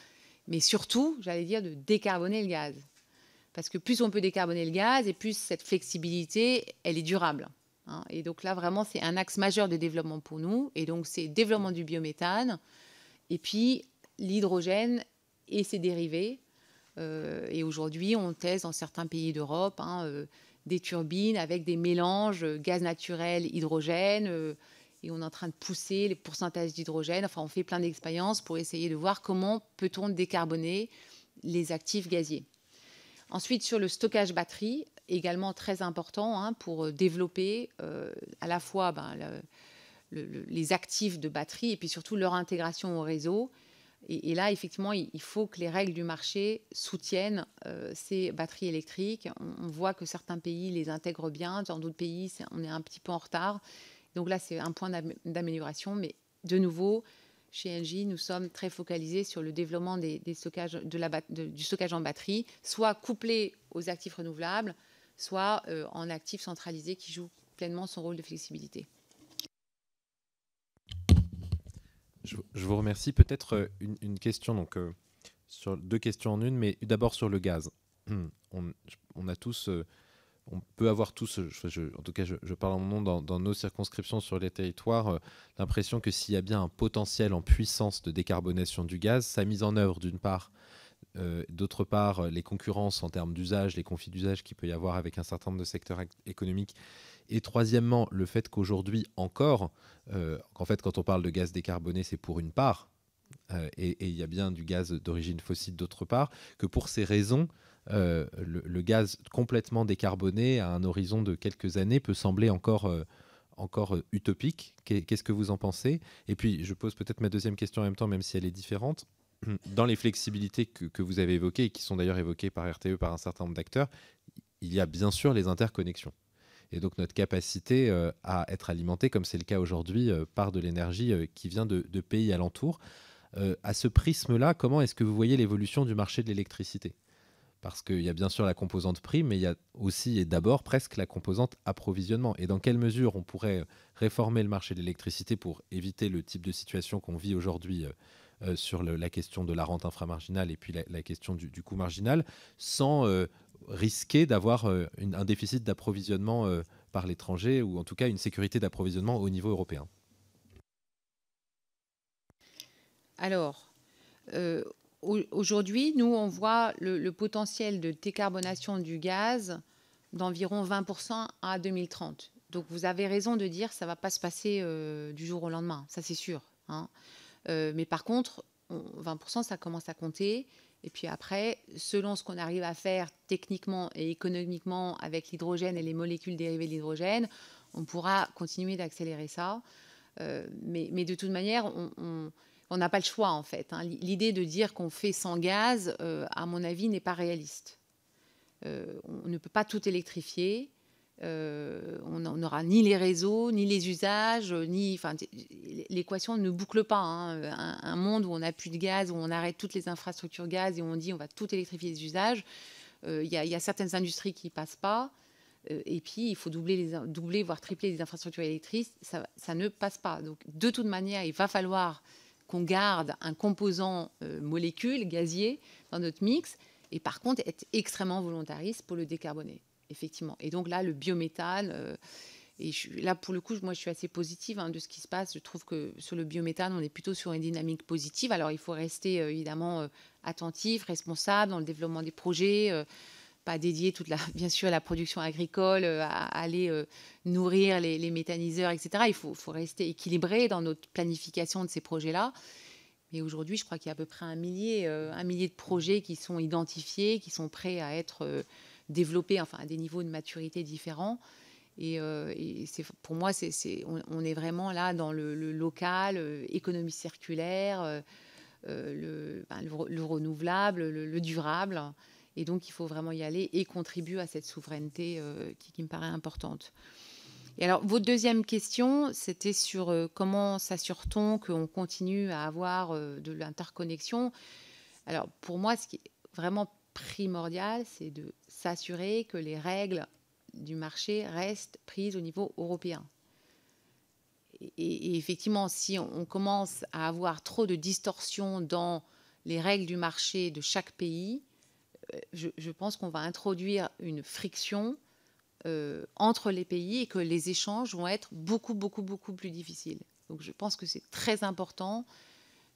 mais surtout, j'allais dire, de décarboner le gaz. Parce que plus on peut décarboner le gaz et plus cette flexibilité, elle est durable. Hein. Et donc là, vraiment, c'est un axe majeur de développement pour nous. Et donc, c'est développement du biométhane et puis l'hydrogène et ses dérivés. Euh, et aujourd'hui, on teste dans certains pays d'Europe hein, euh, des turbines avec des mélanges gaz naturel, hydrogène. Euh, et on est en train de pousser les pourcentages d'hydrogène. Enfin, on fait plein d'expériences pour essayer de voir comment peut-on décarboner les actifs gaziers. Ensuite, sur le stockage batterie, également très important hein, pour euh, développer euh, à la fois ben, les actifs de batterie et puis surtout leur intégration au réseau. Et, là, effectivement, il, faut que les règles du marché soutiennent euh, ces batteries électriques. On, voit que certains pays les intègrent bien, dans d'autres pays, on est un petit peu en retard. Donc là, c'est un point d'amélioration. Mais de nouveau, chez Engie, nous sommes très focalisés sur le développement du stockage en batterie, soit couplé aux actifs renouvelables, soit euh, en actifs centralisés qui jouent pleinement son rôle de flexibilité. Je, vous remercie. Peut-être euh, une, question, donc euh, sur deux questions en une, mais d'abord sur le gaz. On, a tous on peut avoir tous, en tout cas je, parle en mon nom, dans, nos circonscriptions sur les territoires, euh, l'impression que s'il y a bien un potentiel en puissance de décarbonation du gaz, sa mise en œuvre d'une part, euh, d'autre part les concurrences en termes d'usage, les conflits d'usage qu'il peut y avoir avec un certain nombre de secteurs économiques, et troisièmement le fait qu'aujourd'hui encore, euh, en fait quand on parle de gaz décarboné c'est pour une part, et il y a bien du gaz d'origine fossile d'autre part, que pour ces raisons, euh, le, gaz complètement décarboné à un horizon de quelques années peut sembler encore, euh, encore euh, utopique. Qu'est-ce que vous en pensez? Et puis, je pose peut-être ma deuxième question en même temps, même si elle est différente. Dans les flexibilités que, que vous avez évoquées, et qui sont d'ailleurs évoquées par RTE, par un certain nombre d'acteurs, il y a bien sûr les interconnexions. Et donc notre capacité à être alimenté, comme c'est le cas aujourd'hui, par de l'énergie qui vient de, pays alentours. à ce prisme-là, comment est-ce que vous voyez l'évolution du marché de l'électricité? Parce qu'il y a bien sûr la composante prix, mais il y a aussi et d'abord presque la composante approvisionnement. Et dans quelle mesure on pourrait réformer le marché de l'électricité pour éviter le type de situation qu'on vit aujourd'hui euh, euh, sur la question de la rente inframarginale et puis la, question du, coût marginal, sans euh, risquer d'avoir un déficit d'approvisionnement par l'étranger ou en tout cas une sécurité d'approvisionnement au niveau européen Alors, Aujourd'hui, nous, on voit le, potentiel de décarbonation du gaz d'environ 20% à 2030. Donc vous avez raison de dire que ça ne va pas se passer du jour au lendemain, ça c'est sûr. Hein. mais par contre, 20%, ça commence à compter. Et puis après, selon ce qu'on arrive à faire techniquement et économiquement avec l'hydrogène et les molécules dérivées de l'hydrogène, on pourra continuer d'accélérer ça. Euh, mais, de toute manière, on n'a pas le choix en fait. Hein. L'idée de dire qu'on fait sans gaz, euh, à mon avis, n'est pas réaliste. Euh, on ne peut pas tout électrifier. On n'aura ni les réseaux, ni les usages, ni. Enfin, l'équation ne boucle pas. Hein. Un, monde où on n'a plus de gaz, où on arrête toutes les infrastructures gaz et où on dit on va tout électrifier les usages, il y, a certaines industries qui passent pas. Euh, et puis, il faut doubler, les, doubler, voire tripler les infrastructures électriques. Ça, ça, ne passe pas. Donc, de toute manière, il va falloir qu'on garde un composant euh, molécule gazier dans notre mix. Et par contre, être extrêmement volontariste pour le décarboner, effectivement. Et donc là, le biométhane. Euh, et là, pour le coup, moi, je suis assez positive hein, de ce qui se passe. Je trouve que sur le biométhane, on est plutôt sur une dynamique positive. Alors, il faut rester évidemment attentif, responsable dans le développement des projets pas dédié toute la, bien sûr à la production agricole, euh, à, aller euh, nourrir les, méthaniseurs, etc. Il faut, rester équilibré dans notre planification de ces projets-là. Mais aujourd'hui, je crois qu'il y a à peu près un millier, euh, un millier de projets qui sont identifiés, qui sont prêts à être développés, enfin à des niveaux de maturité différents. Et, c'est, pour moi, c'est, on, est vraiment là dans le, local, économie circulaire, le, ben, le, renouvelable, le, durable. Et donc, il faut vraiment y aller et contribuer à cette souveraineté euh, qui, me paraît importante. Et alors, votre deuxième question, c'était sur euh, comment s'assure-t-on qu'on continue à avoir euh, de l'interconnexion? Alors, pour moi, ce qui est vraiment primordial, c'est de s'assurer que les règles du marché restent prises au niveau européen. Et, effectivement, si on, commence à avoir trop de distorsions dans les règles du marché de chaque pays, je, pense qu'on va introduire une friction euh, entre les pays et que les échanges vont être beaucoup, beaucoup, beaucoup plus difficiles. Donc je pense que c'est très important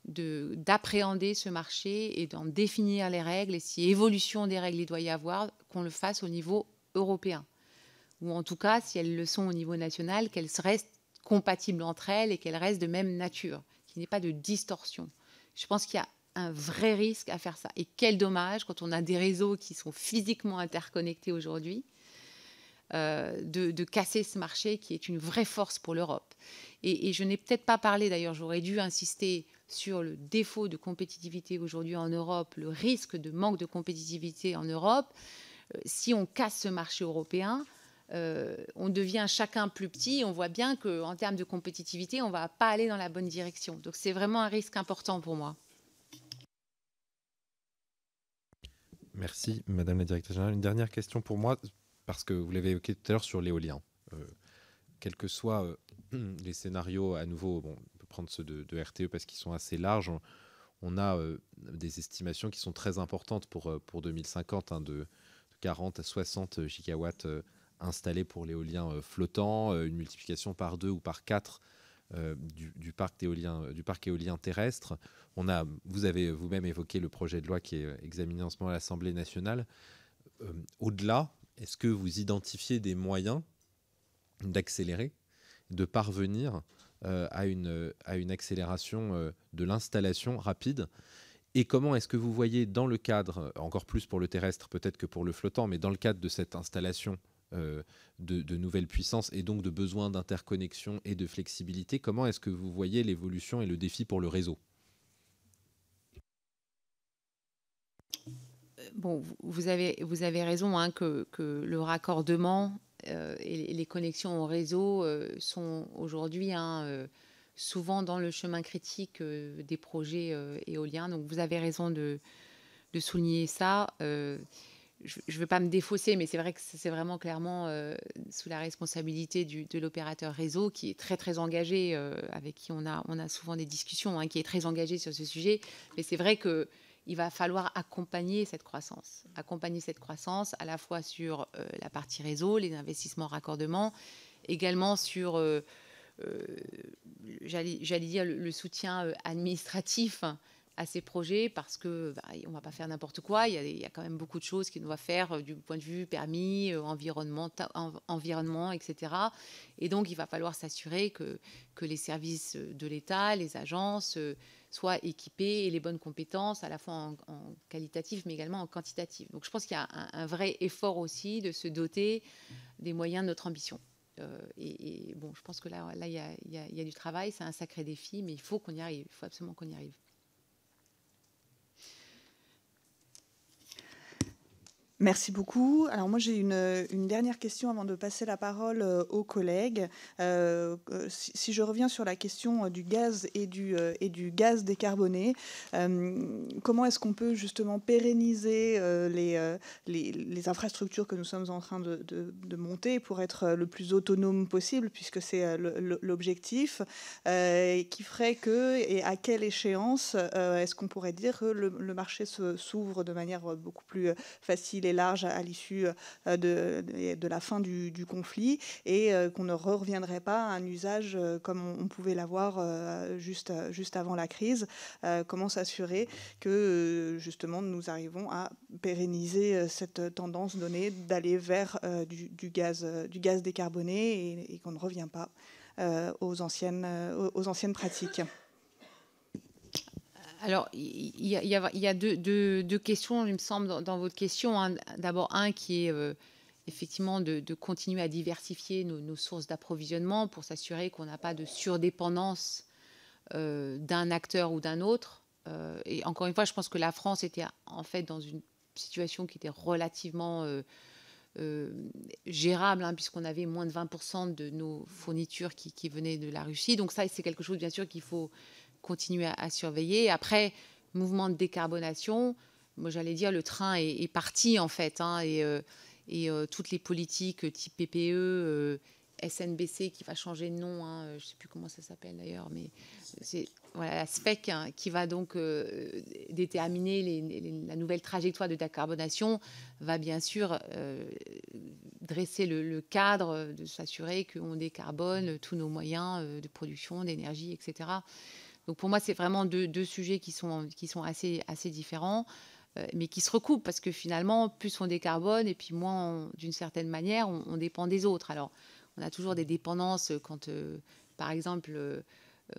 d'appréhender ce marché et d'en définir les règles et si évolution des règles il doit y avoir, qu'on le fasse au niveau européen. Ou en tout cas, si elles le sont au niveau national, qu'elles restent compatibles entre elles et qu'elles restent de même nature, qu'il n'y ait pas de distorsion. Je pense qu'il y a un vrai risque à faire ça. Et quel dommage quand on a des réseaux qui sont physiquement interconnectés aujourd'hui, euh, de, casser ce marché qui est une vraie force pour l'Europe. Et, je n'ai peut-être pas parlé, d'ailleurs, j'aurais dû insister sur le défaut de compétitivité aujourd'hui en Europe, le risque de manque de compétitivité en Europe. Euh, si on casse ce marché européen, euh, on devient chacun plus petit. On voit bien qu'en termes de compétitivité, on ne va pas aller dans la bonne direction. Donc c'est vraiment un risque important pour moi. Merci, Madame la Directrice Générale. Une dernière question pour moi, parce que vous l'avez évoqué tout à l'heure sur l'éolien. Euh, quels que soient les scénarios, à nouveau, prendre ceux de, RTE parce qu'ils sont assez larges. On, a euh, des estimations qui sont très importantes pour, pour 2050, hein, de 40 à 60 gigawatts installés pour l'éolien flottant, une multiplication par deux ou par quatre euh, du, parc éolien, du parc éolien terrestre. On a, vous avez vous-même évoqué le projet de loi qui est examiné en ce moment à l'Assemblée nationale. Euh, au-delà, est-ce que vous identifiez des moyens d'accélérer, de parvenir euh, à, une, à une accélération de l'installation rapide et comment est-ce que vous voyez dans le cadre, encore plus pour le terrestre peut-être que pour le flottant, mais dans le cadre de cette installation euh, de, nouvelles puissances et donc de besoins d'interconnexion et de flexibilité. Comment est-ce que vous voyez l'évolution et le défi pour le réseau? Bon, vous avez, vous avez raison hein, que, le raccordement euh, et les connexions au réseau euh, sont aujourd'hui hein, souvent dans le chemin critique des projets éoliens. Donc vous avez raison de, souligner ça je ne veux pas me défausser, mais c'est vrai que c'est vraiment clairement euh, sous la responsabilité de l'opérateur réseau qui est très très engagé, euh, avec qui on a, souvent des discussions, hein, qui est très engagé sur ce sujet. Mais c'est vrai qu'il va falloir accompagner cette croissance, accompagner cette croissance à la fois sur euh, la partie réseau, les investissements raccordement, également sur, j'allais dire, le, soutien administratif à ces projets parce que bah, on va pas faire n'importe quoi. Il y, a, quand même beaucoup de choses qu'on doit faire euh, du point de vue permis, euh, environnement, environnement, etc. Et donc, il va falloir s'assurer que, que les services de l'État, les agences euh, soient équipés et les bonnes compétences, à la fois en, qualitatif mais également en quantitatif. Donc, je pense qu'il y a un, vrai effort aussi de se doter des moyens de notre ambition. et, bon, je pense que là, là, il y y a du travail, c'est un sacré défi, mais il faut qu'on y arrive. Il faut absolument qu'on y arrive. Merci beaucoup. Alors moi j'ai une, dernière question avant de passer la parole euh, aux collègues. Euh, euh, si, je reviens sur la question du gaz et du, gaz décarboné, comment est-ce qu'on peut justement pérenniser les, infrastructures que nous sommes en train de, monter pour être le plus autonome possible, puisque c'est l'objectif, qui ferait que, et à quelle échéance est-ce qu'on pourrait dire que le marché s'ouvre de manière beaucoup plus facile large à l'issue euh, de, la fin du, conflit et euh, qu'on ne reviendrait pas à un usage euh, comme on, pouvait l'avoir juste, avant la crise. Comment s'assurer que justement nous arrivons à pérenniser cette tendance donnée d'aller vers du, gaz, du gaz décarboné et, qu'on ne revient pas aux anciennes pratiques? Alors, il y a, deux, questions, il me semble, dans, votre question. Hein. D'abord, un qui est euh, effectivement de, continuer à diversifier nos, sources d'approvisionnement pour s'assurer qu'on n'a pas de surdépendance euh, d'un acteur ou d'un autre. Euh, et encore une fois, je pense que la France était en fait dans une situation qui était relativement gérable, hein, puisqu'on avait moins de 20% de nos fournitures qui, qui, venaient de la Russie. Donc ça, c'est quelque chose, bien sûr, qu'il faut continuer à, surveiller. Après, mouvement de décarbonation, moi j'allais dire le train est, parti en fait, hein, et, euh, euh, toutes les politiques type PPE, euh, SNBC qui va changer de nom, hein, je ne sais plus comment ça s'appelle d'ailleurs, mais c'est la SPEC hein, qui va donc déterminer la nouvelle trajectoire de décarbonation, va bien sûr dresser le, le, cadre de s'assurer qu'on décarbone tous nos moyens de production d'énergie, etc. Donc pour moi, c'est vraiment deux, sujets qui sont, qui sont assez, assez différents, euh, mais qui se recoupent parce que finalement, plus on décarbone et puis moins, d'une certaine manière, on, dépend des autres. Alors, on a toujours des dépendances quand, euh, par exemple, euh,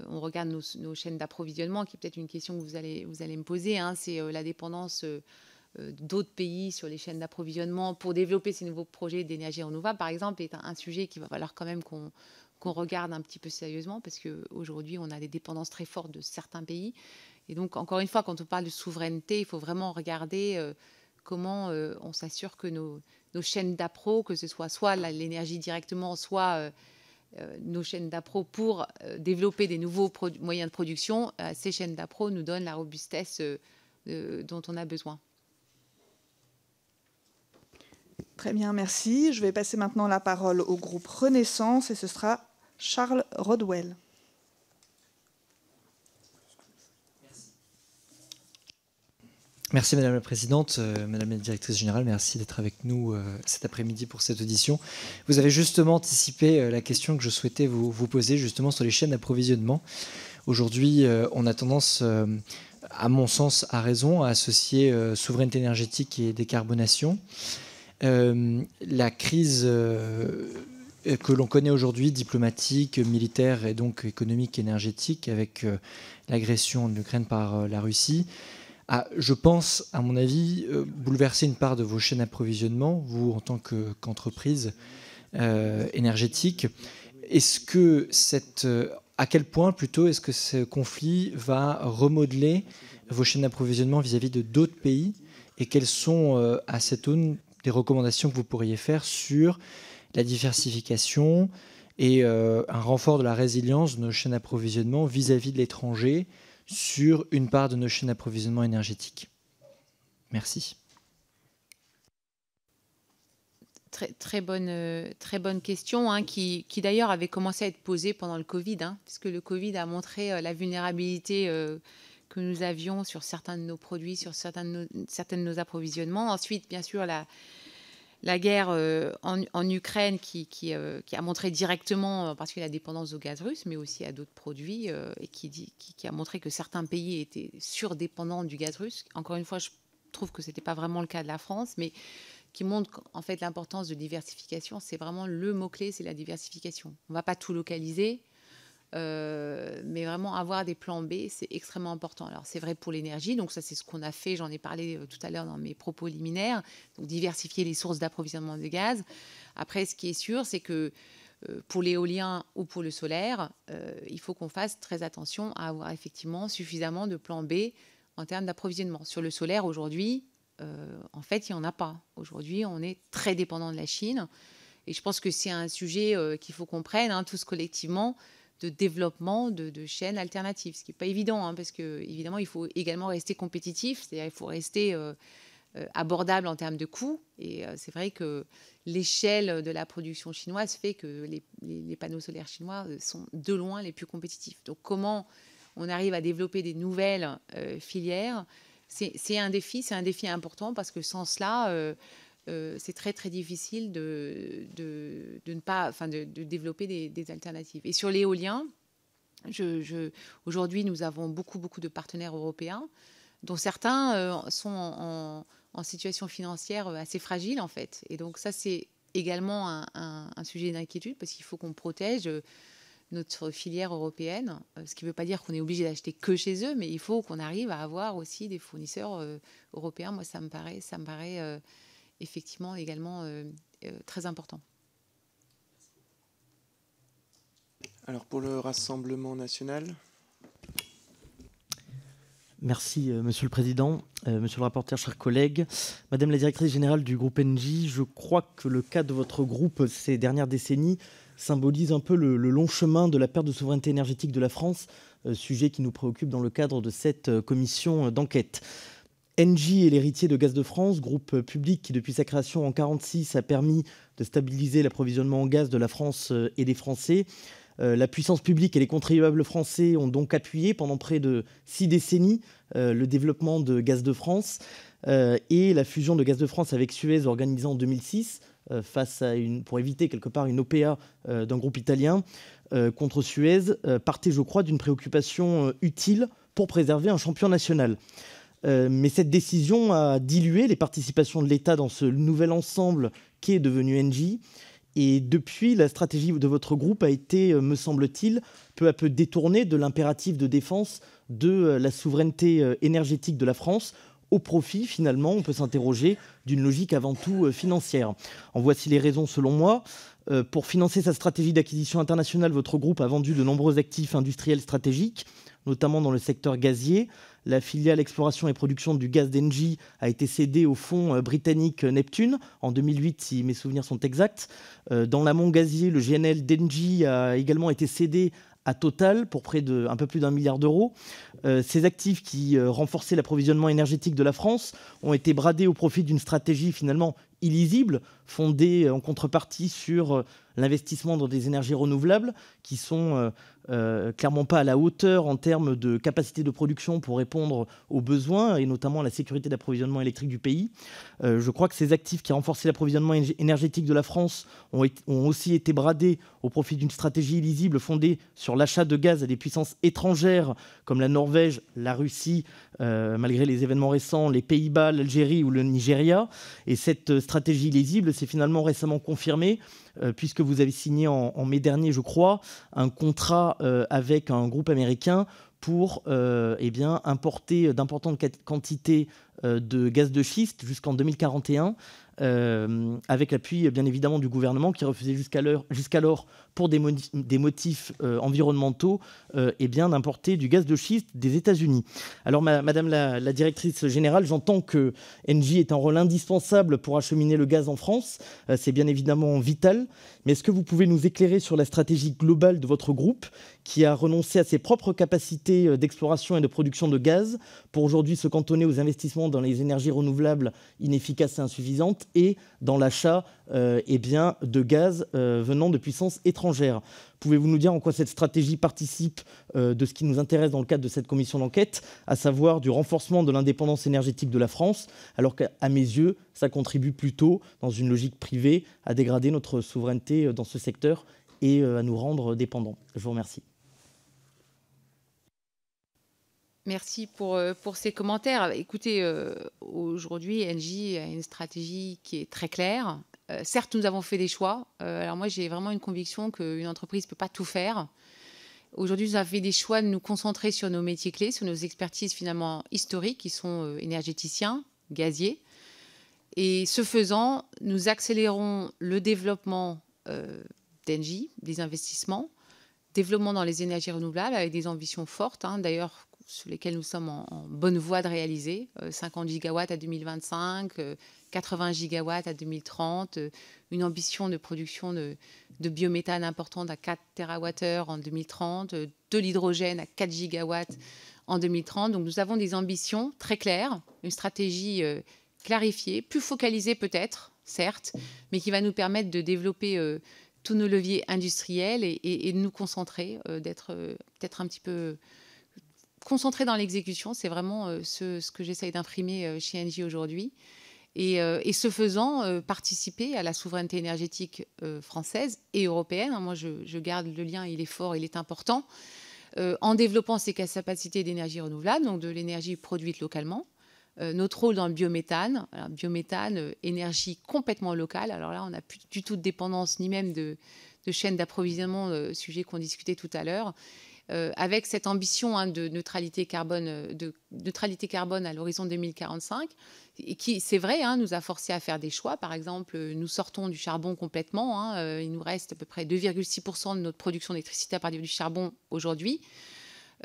on regarde nos, chaînes d'approvisionnement, qui est peut-être une question que vous allez, vous allez me poser. Hein, c'est la dépendance d'autres pays sur les chaînes d'approvisionnement pour développer ces nouveaux projets d'énergie renouvelable, par exemple, est un, sujet qui va falloir quand même qu'on qu'on regarde un petit peu sérieusement parce qu'aujourd'hui, on a des dépendances très fortes de certains pays. Et donc, encore une fois, quand on parle de souveraineté, il faut vraiment regarder euh, comment euh, on s'assure que nos, chaînes d'appro, que ce soit soit l'énergie directement, soit euh, nos chaînes d'appro pour développer des nouveaux moyens de production, ces chaînes d'appro nous donnent la robustesse dont on a besoin. Très bien, merci. Je vais passer maintenant la parole au groupe Renaissance et ce sera Charles Rodwell. Merci Madame la Présidente, euh, Madame la Directrice Générale, merci d'être avec nous euh, cet après-midi pour cette audition. Vous avez justement anticipé euh, la question que je souhaitais vous, vous poser justement sur les chaînes d'approvisionnement. Aujourd'hui, on a tendance, à mon sens, à raison, à associer souveraineté énergétique et décarbonation. La crise que l'on connaît aujourd'hui, diplomatique, militaire et donc économique, énergétique, avec euh, l'agression de l'Ukraine par euh, la Russie, a, je pense, à mon avis, euh, bouleversé une part de vos chaînes d'approvisionnement, vous en tant qu'entreprise énergétique. Est-ce que cette, à quel point plutôt est-ce que ce conflit va remodeler vos chaînes d'approvisionnement vis-à-vis de d'autres pays? Et quelles sont à cette aune des recommandations que vous pourriez faire sur la diversification et euh, un renfort de la résilience de nos chaînes d'approvisionnement vis-à-vis de l'étranger sur une part de nos chaînes d'approvisionnement énergétiques. Merci. Très, très, bonne, euh, très bonne question, hein, qui, qui d'ailleurs avait commencé à être posée pendant le Covid, hein, puisque le Covid a montré euh, la vulnérabilité que nous avions sur certains de nos produits, sur certains de nos, approvisionnements. Ensuite, bien sûr, la, guerre en, Ukraine qui, qui, a montré directement, parce que la dépendance au gaz russe, mais aussi à d'autres produits, et qui, qui, a montré que certains pays étaient surdépendants du gaz russe. Encore une fois, je trouve que ce n'était pas vraiment le cas de la France, mais qui montre en fait l'importance de diversification. C'est vraiment le mot-clé, c'est la diversification. On ne va pas tout localiser, euh, mais vraiment avoir des plans B, c'est extrêmement important. Alors c'est vrai pour l'énergie, donc ça c'est ce qu'on a fait, j'en ai parlé euh, tout à l'heure dans mes propos liminaires, donc diversifier les sources d'approvisionnement de gaz. Après, ce qui est sûr, c'est que euh, pour l'éolien ou pour le solaire, il faut qu'on fasse très attention à avoir effectivement suffisamment de plans B en termes d'approvisionnement. Sur le solaire, aujourd'hui, en fait, il n'y en a pas. Aujourd'hui, on est très dépendant de la Chine. Et je pense que c'est un sujet qu'il faut qu'on prenne hein, tous collectivement de développement de, chaînes alternatives, ce qui n'est pas évident, hein, parce que évidemment, il faut également rester compétitif, c'est-à-dire il faut rester euh, abordable en termes de coûts. Et c'est vrai que l'échelle de la production chinoise fait que les, panneaux solaires chinois sont de loin les plus compétitifs. Donc comment on arrive à développer des nouvelles filières? C'est un défi, c'est un défi important parce que sans cela, euh, euh, c'est très très difficile de, de, ne pas, enfin de, développer des, alternatives. Et sur l'éolien, aujourd'hui, nous avons beaucoup beaucoup de partenaires européens, dont certains euh, sont en, situation financière assez fragile en fait. Et donc ça, c'est également un, un sujet d'inquiétude parce qu'il faut qu'on protège notre filière européenne, euh, ce qui ne veut pas dire qu'on est obligé d'acheter que chez eux, mais il faut qu'on arrive à avoir aussi des fournisseurs euh, européens. Moi, ça me paraît, ça me paraît euh, effectivement également très important. Alors pour le Rassemblement national Merci, Monsieur le Président, Monsieur le rapporteur, chers collègues. Madame la directrice générale du groupe NJ, je crois que le cas de votre groupe ces dernières décennies symbolise un peu le, long chemin de la perte de souveraineté énergétique de la France, euh, sujet qui nous préoccupe dans le cadre de cette euh, commission euh, d'enquête. Engie est l'héritier de Gaz de France, groupe public qui, depuis sa création en 1946, a permis de stabiliser l'approvisionnement en gaz de la France et des Français. la puissance publique et les contribuables français ont donc appuyé pendant près de six décennies le développement de Gaz de France et la fusion de Gaz de France avec Suez organisée en 2006 euh, face à pour éviter quelque part une OPA euh, d'un groupe italien euh, contre Suez, partait, je crois, d'une préoccupation utile pour préserver un champion national. Mais cette décision a dilué les participations de l'État dans ce nouvel ensemble qui est devenu Engie. Et depuis, la stratégie de votre groupe a été, me semble-t-il, peu à peu détournée de l'impératif de défense de la souveraineté énergétique de la France au profit, finalement, on peut s'interroger, d'une logique avant tout euh, financière. En voici les raisons selon moi. Euh, pour financer sa stratégie d'acquisition internationale, votre groupe a vendu de nombreux actifs industriels stratégiques, notamment dans le secteur gazier. La filiale exploration et production du gaz d'Engie a été cédée au fonds euh, britannique Neptune en 2008, si mes souvenirs sont exacts. Dans l'amont gazier, le GNL d'Engie a également été cédé à Total pour près de un peu plus d'un milliard d'euros. Euh, ces actifs qui euh, renforçaient l'approvisionnement énergétique de la France ont été bradés au profit d'une stratégie finalement illisible, fondée en contrepartie sur euh, l'investissement dans des énergies renouvelables qui sont euh, clairement pas à la hauteur en termes de capacité de production pour répondre aux besoins et notamment à la sécurité d'approvisionnement électrique du pays. Euh, je crois que ces actifs qui renforçaient l'approvisionnement énergétique de la France ont, ont, aussi été bradés au profit d'une stratégie illisible fondée sur l'achat de gaz à des puissances étrangères comme la Norvège, la Russie, euh, malgré les événements récents, les Pays-Bas, l'Algérie ou le Nigeria. Et cette stratégie illisible s'est finalement récemment confirmée euh, puisque vous avez signé en, mai dernier, je crois, un contrat euh, avec un groupe américain pour euh, eh importer d'importantes quantités de gaz de schiste jusqu'en 2041 euh, avec l'appui bien évidemment du gouvernement qui refusait jusqu'alors, pour des, motifs euh, environnementaux, euh, eh bien d'importer du gaz de schiste des États-Unis. Alors, Madame la, la, directrice générale, j'entends que Engie est un rôle indispensable pour acheminer le gaz en France. c'est bien évidemment vital. Mais est-ce que vous pouvez nous éclairer sur la stratégie globale de votre groupe qui a renoncé à ses propres capacités d'exploration et de production de gaz pour aujourd'hui se cantonner aux investissements dans les énergies renouvelables inefficaces et insuffisantes et dans l'achat eh bien, de gaz venant de puissances étrangères. Pouvez-vous nous dire en quoi cette stratégie participe de ce qui nous intéresse dans le cadre de cette commission d'enquête, à savoir du renforcement de l'indépendance énergétique de la France, alors qu'à mes yeux, ça contribue plutôt, dans une logique privée, à dégrader notre souveraineté dans ce secteur et à nous rendre dépendants? Je vous remercie. Merci pour, euh, pour ces commentaires. Écoutez, euh, aujourd'hui, Engie a une stratégie qui est très claire. Euh, certes, nous avons fait des choix. alors moi, j'ai vraiment une conviction qu'une entreprise ne peut pas tout faire. Aujourd'hui, nous avons fait des choix de nous concentrer sur nos métiers clés, sur nos expertises finalement historiques, qui sont énergéticiens, gaziers. Et ce faisant, nous accélérons le développement d'Engie, des investissements, développement dans les énergies renouvelables avec des ambitions fortes. Hein. D'ailleurs, sur lesquels nous sommes en, bonne voie de réaliser. 50 euh, gigawatts à 2025, 80 euh, gigawatts à 2030, euh, une ambition de production de, biométhane importante à 4 TWh en 2030, de l'hydrogène à 4 gigawatts en 2030. Donc nous avons des ambitions très claires, une stratégie clarifiée, plus focalisée peut-être, certes, mais qui va nous permettre de développer tous nos leviers industriels et, de nous concentrer, d'être peut-être un petit peu concentrer dans l'exécution, c'est vraiment euh, ce, que j'essaye d'imprimer euh, chez Engie aujourd'hui. Et, euh, ce faisant, participer à la souveraineté énergétique française et européenne. Moi, je, garde le lien, il est fort, il est important, en développant ses capacités d'énergie renouvelable, donc de l'énergie produite localement. notre rôle dans le biométhane, biométhane, énergie complètement locale. Alors là, on n'a plus du tout de dépendance, ni même de, de chaîne d'approvisionnement, sujet qu'on discutait tout à l'heure. Euh, avec cette ambition hein, de neutralité carbone, euh, de neutralité carbone à l'horizon 2045, et qui, c'est vrai, hein, nous a forcé à faire des choix. Par exemple, nous sortons du charbon complètement. Hein, euh, il nous reste à peu près 2,6% de notre production d'électricité à partir du charbon aujourd'hui.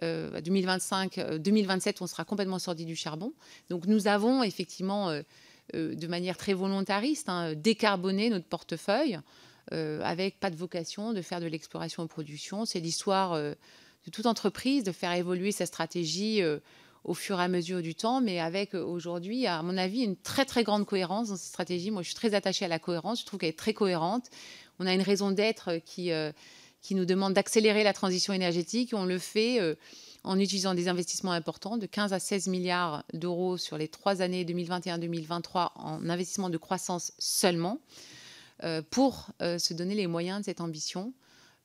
Euh, 2025, 2027, on sera complètement sorti du charbon. Donc nous avons effectivement, de manière très volontariste, décarboné notre portefeuille. avec pas de vocation de faire de l'exploration en production. C'est l'histoire de toute entreprise de faire évoluer sa stratégie euh, au fur et à mesure du temps, mais avec euh, aujourd'hui, à mon avis, une très très grande cohérence dans cette stratégie. Moi, je suis très attachée à la cohérence, je trouve qu'elle est très cohérente. On a une raison d'être qui, euh, qui nous demande d'accélérer la transition énergétique. On le fait en utilisant des investissements importants de 15 à 16 milliards d'euros sur les trois années 2021-2023 en investissement de croissance seulement, pour se donner les moyens de cette ambition.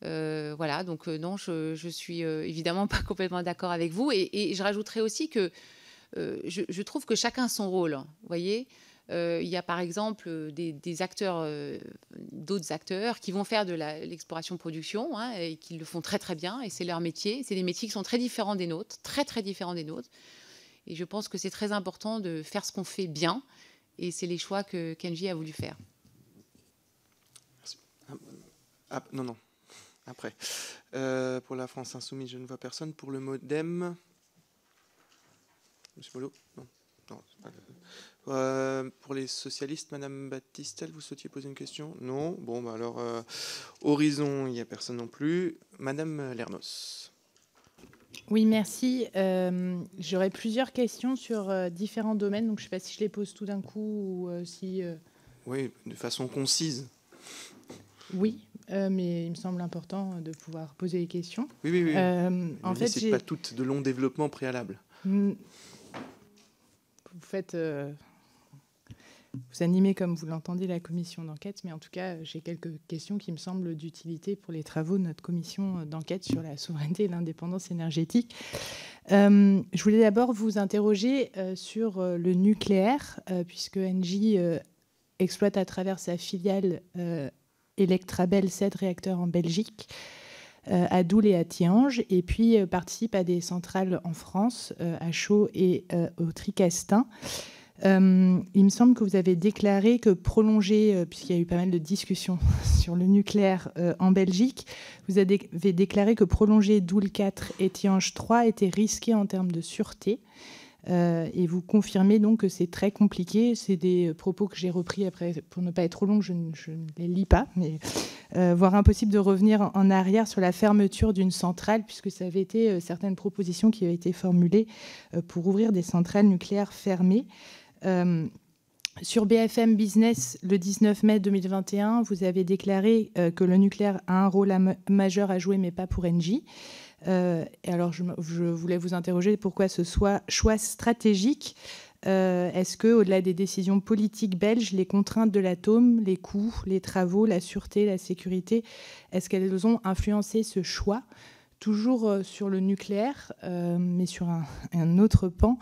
Euh, voilà, donc euh, non, je, suis euh, évidemment pas complètement d'accord avec vous. Et, je rajouterais aussi que je, trouve que chacun son rôle. Vous voyez, il y a par exemple des, acteurs, d'autres acteurs qui vont faire de l'exploration-production hein, et qui le font très très bien. Et c'est leur métier. C'est des métiers qui sont très différents des nôtres, très très différents des nôtres. Et je pense que c'est très important de faire ce qu'on fait bien. Et c'est les choix que Kenji a voulu faire. Ah non, non. Après. Euh, pour la France insoumise, je ne vois personne. Pour le modem. Monsieur Molo Non. non euh, pour les socialistes, Madame Baptistel, vous souhaitiez poser une question? Non Bon, bah alors, euh, Horizon, il n'y a personne non plus. Madame Lernos. Oui, merci. J'aurais plusieurs questions sur différents domaines, donc je ne sais pas si je les pose tout d'un coup ou si... Oui, de façon concise. Oui, euh, mais il me semble important de pouvoir poser des questions. Oui, oui, oui. Euh, en fait, c'est pas tout de long développement préalable. Hmm. Vous faites, euh, vous animez comme vous l'entendez la commission d'enquête, mais en tout cas, j'ai quelques questions qui me semblent d'utilité pour les travaux de notre commission d'enquête sur la souveraineté et l'indépendance énergétique. je voulais d'abord vous interroger sur le nucléaire, puisque Engie exploite à travers sa filiale Electrabel 7 réacteurs en Belgique, euh, à Doul et à Tiange, et puis euh, participe à des centrales en France, euh, à Chaux et au Tricastin. il me semble que vous avez déclaré que prolonger, puisqu'il y a eu pas mal de discussions sur le nucléaire en Belgique, vous avez déclaré que prolonger Doul 4 et Tiange 3 était risqué en termes de sûreté. Euh, et vous confirmez donc que c'est très compliqué. C'est des propos que j'ai repris après, pour ne pas être trop long, je ne, les lis pas, euh, voire impossible de revenir en arrière sur la fermeture d'une centrale, puisque ça avait été euh, certaines propositions qui avaient été formulées pour ouvrir des centrales nucléaires fermées. Sur BFM Business, le 19 mai 2021, vous avez déclaré que le nucléaire a un rôle majeur à jouer, mais pas pour Engie. Et alors, je, je, voulais vous interroger pourquoi ce soit choix stratégique. Euh, est-ce que, au-delà des décisions politiques belges, les contraintes de l'atome, les coûts, les travaux, la sûreté, la sécurité, est-ce qu'elles ont influencé ce choix? Toujours euh, sur le nucléaire, euh, mais sur un, autre pan,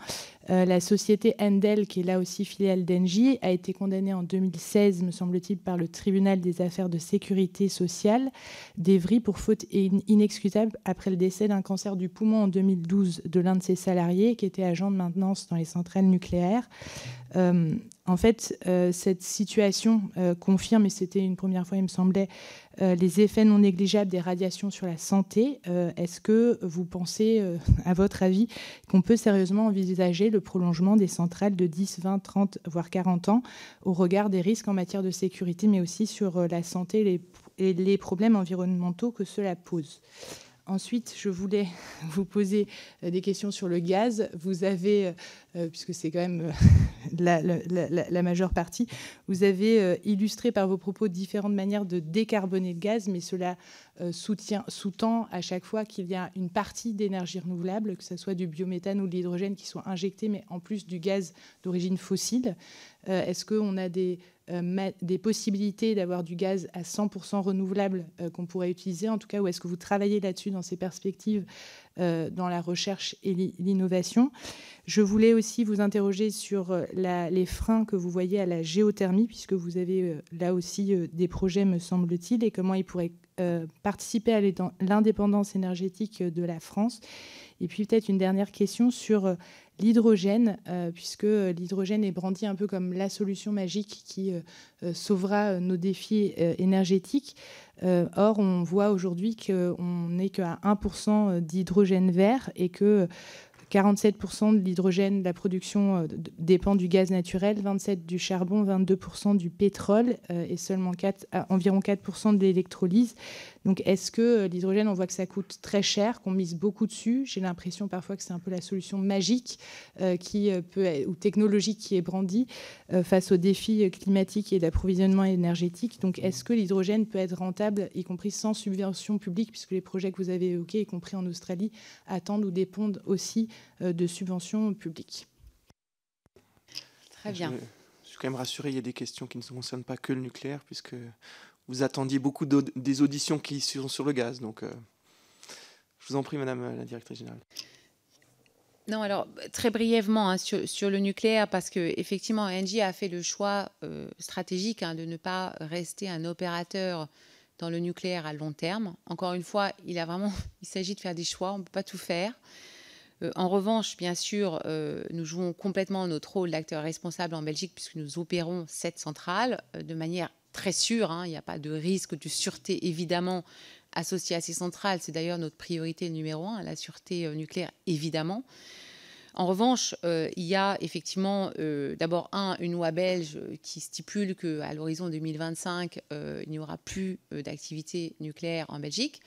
euh, la société Endel, qui est là aussi filiale d'Engie, a été condamnée en 2016, me semble-t-il, par le tribunal des affaires de sécurité sociale d'Evry pour faute inexcusable après le décès d'un cancer du poumon en 2012 de l'un de ses salariés qui était agent de maintenance dans les centrales nucléaires. En fait, cette situation confirme, et c'était une première fois, il me semblait, les effets non négligeables des radiations sur la santé. Est-ce que vous pensez, à votre avis, qu'on peut sérieusement envisager le prolongement des centrales de 10, 20, 30, voire 40 ans au regard des risques en matière de sécurité, mais aussi sur la santé et les problèmes environnementaux que cela pose? Ensuite, je voulais vous poser euh, des questions sur le gaz. Vous avez, euh, euh, puisque c'est quand même la, majeure partie, vous avez illustré par vos propos différentes manières de décarboner le gaz, mais cela sous-tend à chaque fois qu'il y a une partie d'énergie renouvelable, que ce soit du biométhane ou de l'hydrogène qui soit injecté, mais en plus du gaz d'origine fossile. Est-ce qu'on a des euh, des possibilités d'avoir du gaz à 100% renouvelable euh, qu'on pourrait utiliser, en tout cas, ou est-ce que vous travaillez là-dessus dans ces perspectives euh, dans la recherche et l'innovation? Je voulais aussi vous interroger sur les freins que vous voyez à la géothermie, puisque vous avez là aussi des projets, me semble-t-il, et comment ils pourraient participer à l'indépendance énergétique de la France. Et puis peut-être une dernière question sur l'hydrogène, euh, puisque l'hydrogène est brandi un peu comme la solution magique qui euh, euh, sauvera nos défis énergétiques. or, on voit aujourd'hui qu'on n'est qu'à 1% d'hydrogène vert et que 47% de l'hydrogène, de la production dépend du gaz naturel, 27% du charbon, 22% du pétrole et seulement 4, environ 4% de l'électrolyse. Donc est-ce que euh, l'hydrogène, on voit que ça coûte très cher, qu'on mise beaucoup dessus? J'ai l'impression parfois que c'est un peu la solution magique euh, qui euh, peut, ou technologique qui est brandie face aux défis climatiques et d'approvisionnement énergétique. Donc est-ce que l'hydrogène peut être rentable, y compris sans subvention publique, puisque les projets que vous avez évoqués, y compris en Australie, attendent ou dépendent aussi de subventions publiques? Très bien. Je, suis quand même rassuré, il y a des questions qui ne concernent pas que le nucléaire, puisque vous attendiez beaucoup des auditions qui sont sur le gaz. Donc, euh, je vous en prie, Madame la Directrice Générale. Non, alors très brièvement hein, sur, le nucléaire, parce que effectivement, Engie a fait le choix euh, stratégique hein, de ne pas rester un opérateur dans le nucléaire à long terme. Encore une fois, il a vraiment, il s'agit de faire des choix, on ne peut pas tout faire. Euh, en revanche, bien sûr, nous jouons complètement notre rôle d'acteur responsable en Belgique puisque nous opérons cette centrale de manière très sûr. Hein. il n'y a pas de risque de sûreté, évidemment, associé à ces centrales. C'est d'ailleurs notre priorité numéro un, la sûreté euh, nucléaire, évidemment. En revanche, euh, il y a effectivement euh, d'abord un, une loi belge qui stipule qu'à l'horizon 2025, il n'y aura plus d'activité nucléaire en Belgique.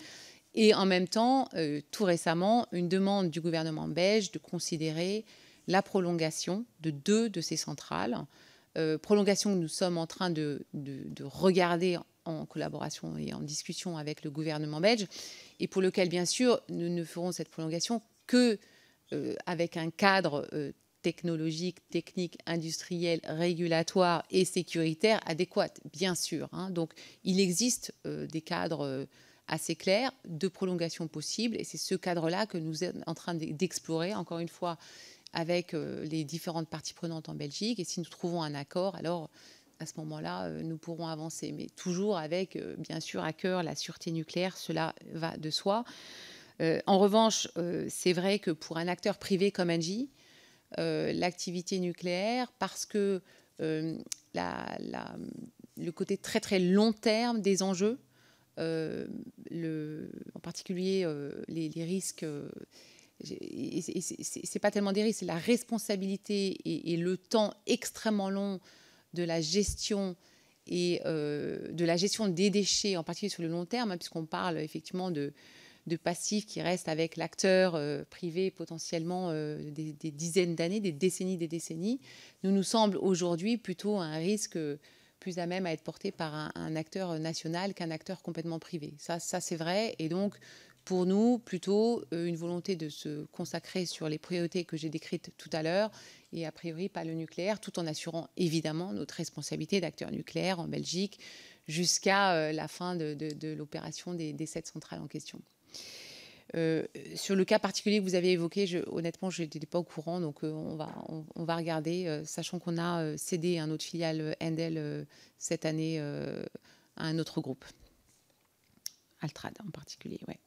Et en même temps, tout récemment, une demande du gouvernement belge de considérer la prolongation de deux de ces centrales euh, prolongation que nous sommes en train de, regarder en collaboration et en discussion avec le gouvernement belge, et pour lequel, bien sûr, nous ne ferons cette prolongation que euh, avec un cadre euh, technologique, technique, industriel, régulatoire et sécuritaire adéquat, bien sûr. Hein. Donc, il existe des cadres assez clairs de prolongation possible, et c'est ce cadre-là que nous sommes en train d'explorer. Encore une fois, avec euh, les différentes parties prenantes en Belgique. Et si nous trouvons un accord, alors à ce moment-là, euh, nous pourrons avancer. Mais toujours avec, euh, bien sûr, à cœur la sûreté nucléaire, cela va de soi. en revanche, c'est vrai que pour un acteur privé comme Engie, l'activité nucléaire, parce que le côté très très long terme des enjeux, en particulier les risques c'est pas tellement des risques, c'est la responsabilité et, le temps extrêmement long de la gestion et euh, de la gestion des déchets, en particulier sur le long terme, hein, puisqu'on parle effectivement de, passifs qui restent avec l'acteur privé potentiellement des, dizaines d'années, des décennies, des décennies, nous nous semble aujourd'hui plutôt un risque plus à même à être porté par un, acteur national qu'un acteur complètement privé. Ça, ça c'est vrai. Et donc, pour nous, plutôt une volonté de se consacrer sur les priorités que j'ai décrites tout à l'heure et a priori pas le nucléaire, tout en assurant évidemment notre responsabilité d'acteur nucléaire en Belgique jusqu'à euh, la fin de, l'opération des, sept centrales en question. Euh, sur le cas particulier que vous avez évoqué, honnêtement, je n'étais pas au courant, donc euh, on, va, regarder, sachant qu'on a cédé un autre filiale Endel cette année à un autre groupe, Altrad en particulier. Ouais.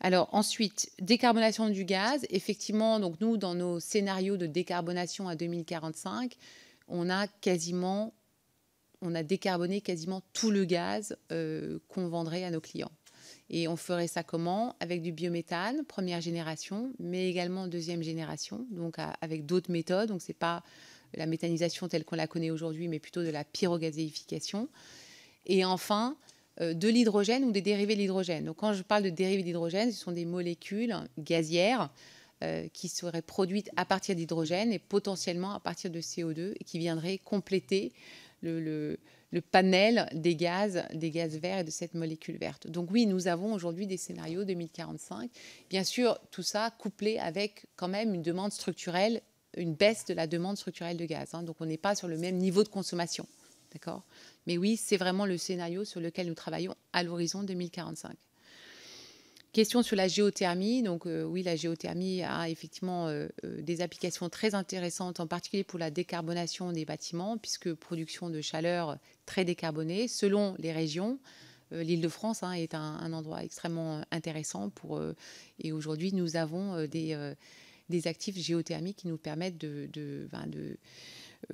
Alors ensuite, décarbonation du gaz. Effectivement, donc nous, dans nos scénarios de décarbonation à 2045, on a quasiment, on a décarboné quasiment tout le gaz euh, qu'on vendrait à nos clients. Et on ferait ça comment? Avec du biométhane, première génération, mais également deuxième génération, donc avec d'autres méthodes. Donc c'est pas la méthanisation telle qu'on la connaît aujourd'hui, mais plutôt de la pyrogazéification. Et enfin, de l'hydrogène ou des dérivés de l'hydrogène. Donc quand je parle de dérivés d'hydrogène, ce sont des molécules gazières euh, qui seraient produites à partir d'hydrogène et potentiellement à partir de CO2 et qui viendraient compléter le, panel des gaz, des gaz verts et de cette molécule verte. Donc oui, nous avons aujourd'hui des scénarios 2045. Bien sûr, tout ça couplé avec quand même une demande structurelle, une baisse de la demande structurelle de gaz. Hein. Donc on n'est pas sur le même niveau de consommation. D'accord? Mais oui, c'est vraiment le scénario sur lequel nous travaillons à l'horizon 2045. Question sur la géothermie. Donc euh, oui, la géothermie a effectivement euh, euh, des applications très intéressantes, en particulier pour la décarbonation des bâtiments, puisque production de chaleur très décarbonée selon les régions. L'île de France hein, est un, endroit extrêmement intéressant pour. et aujourd'hui, nous avons des, actifs géothermiques qui nous permettent de, ben, euh,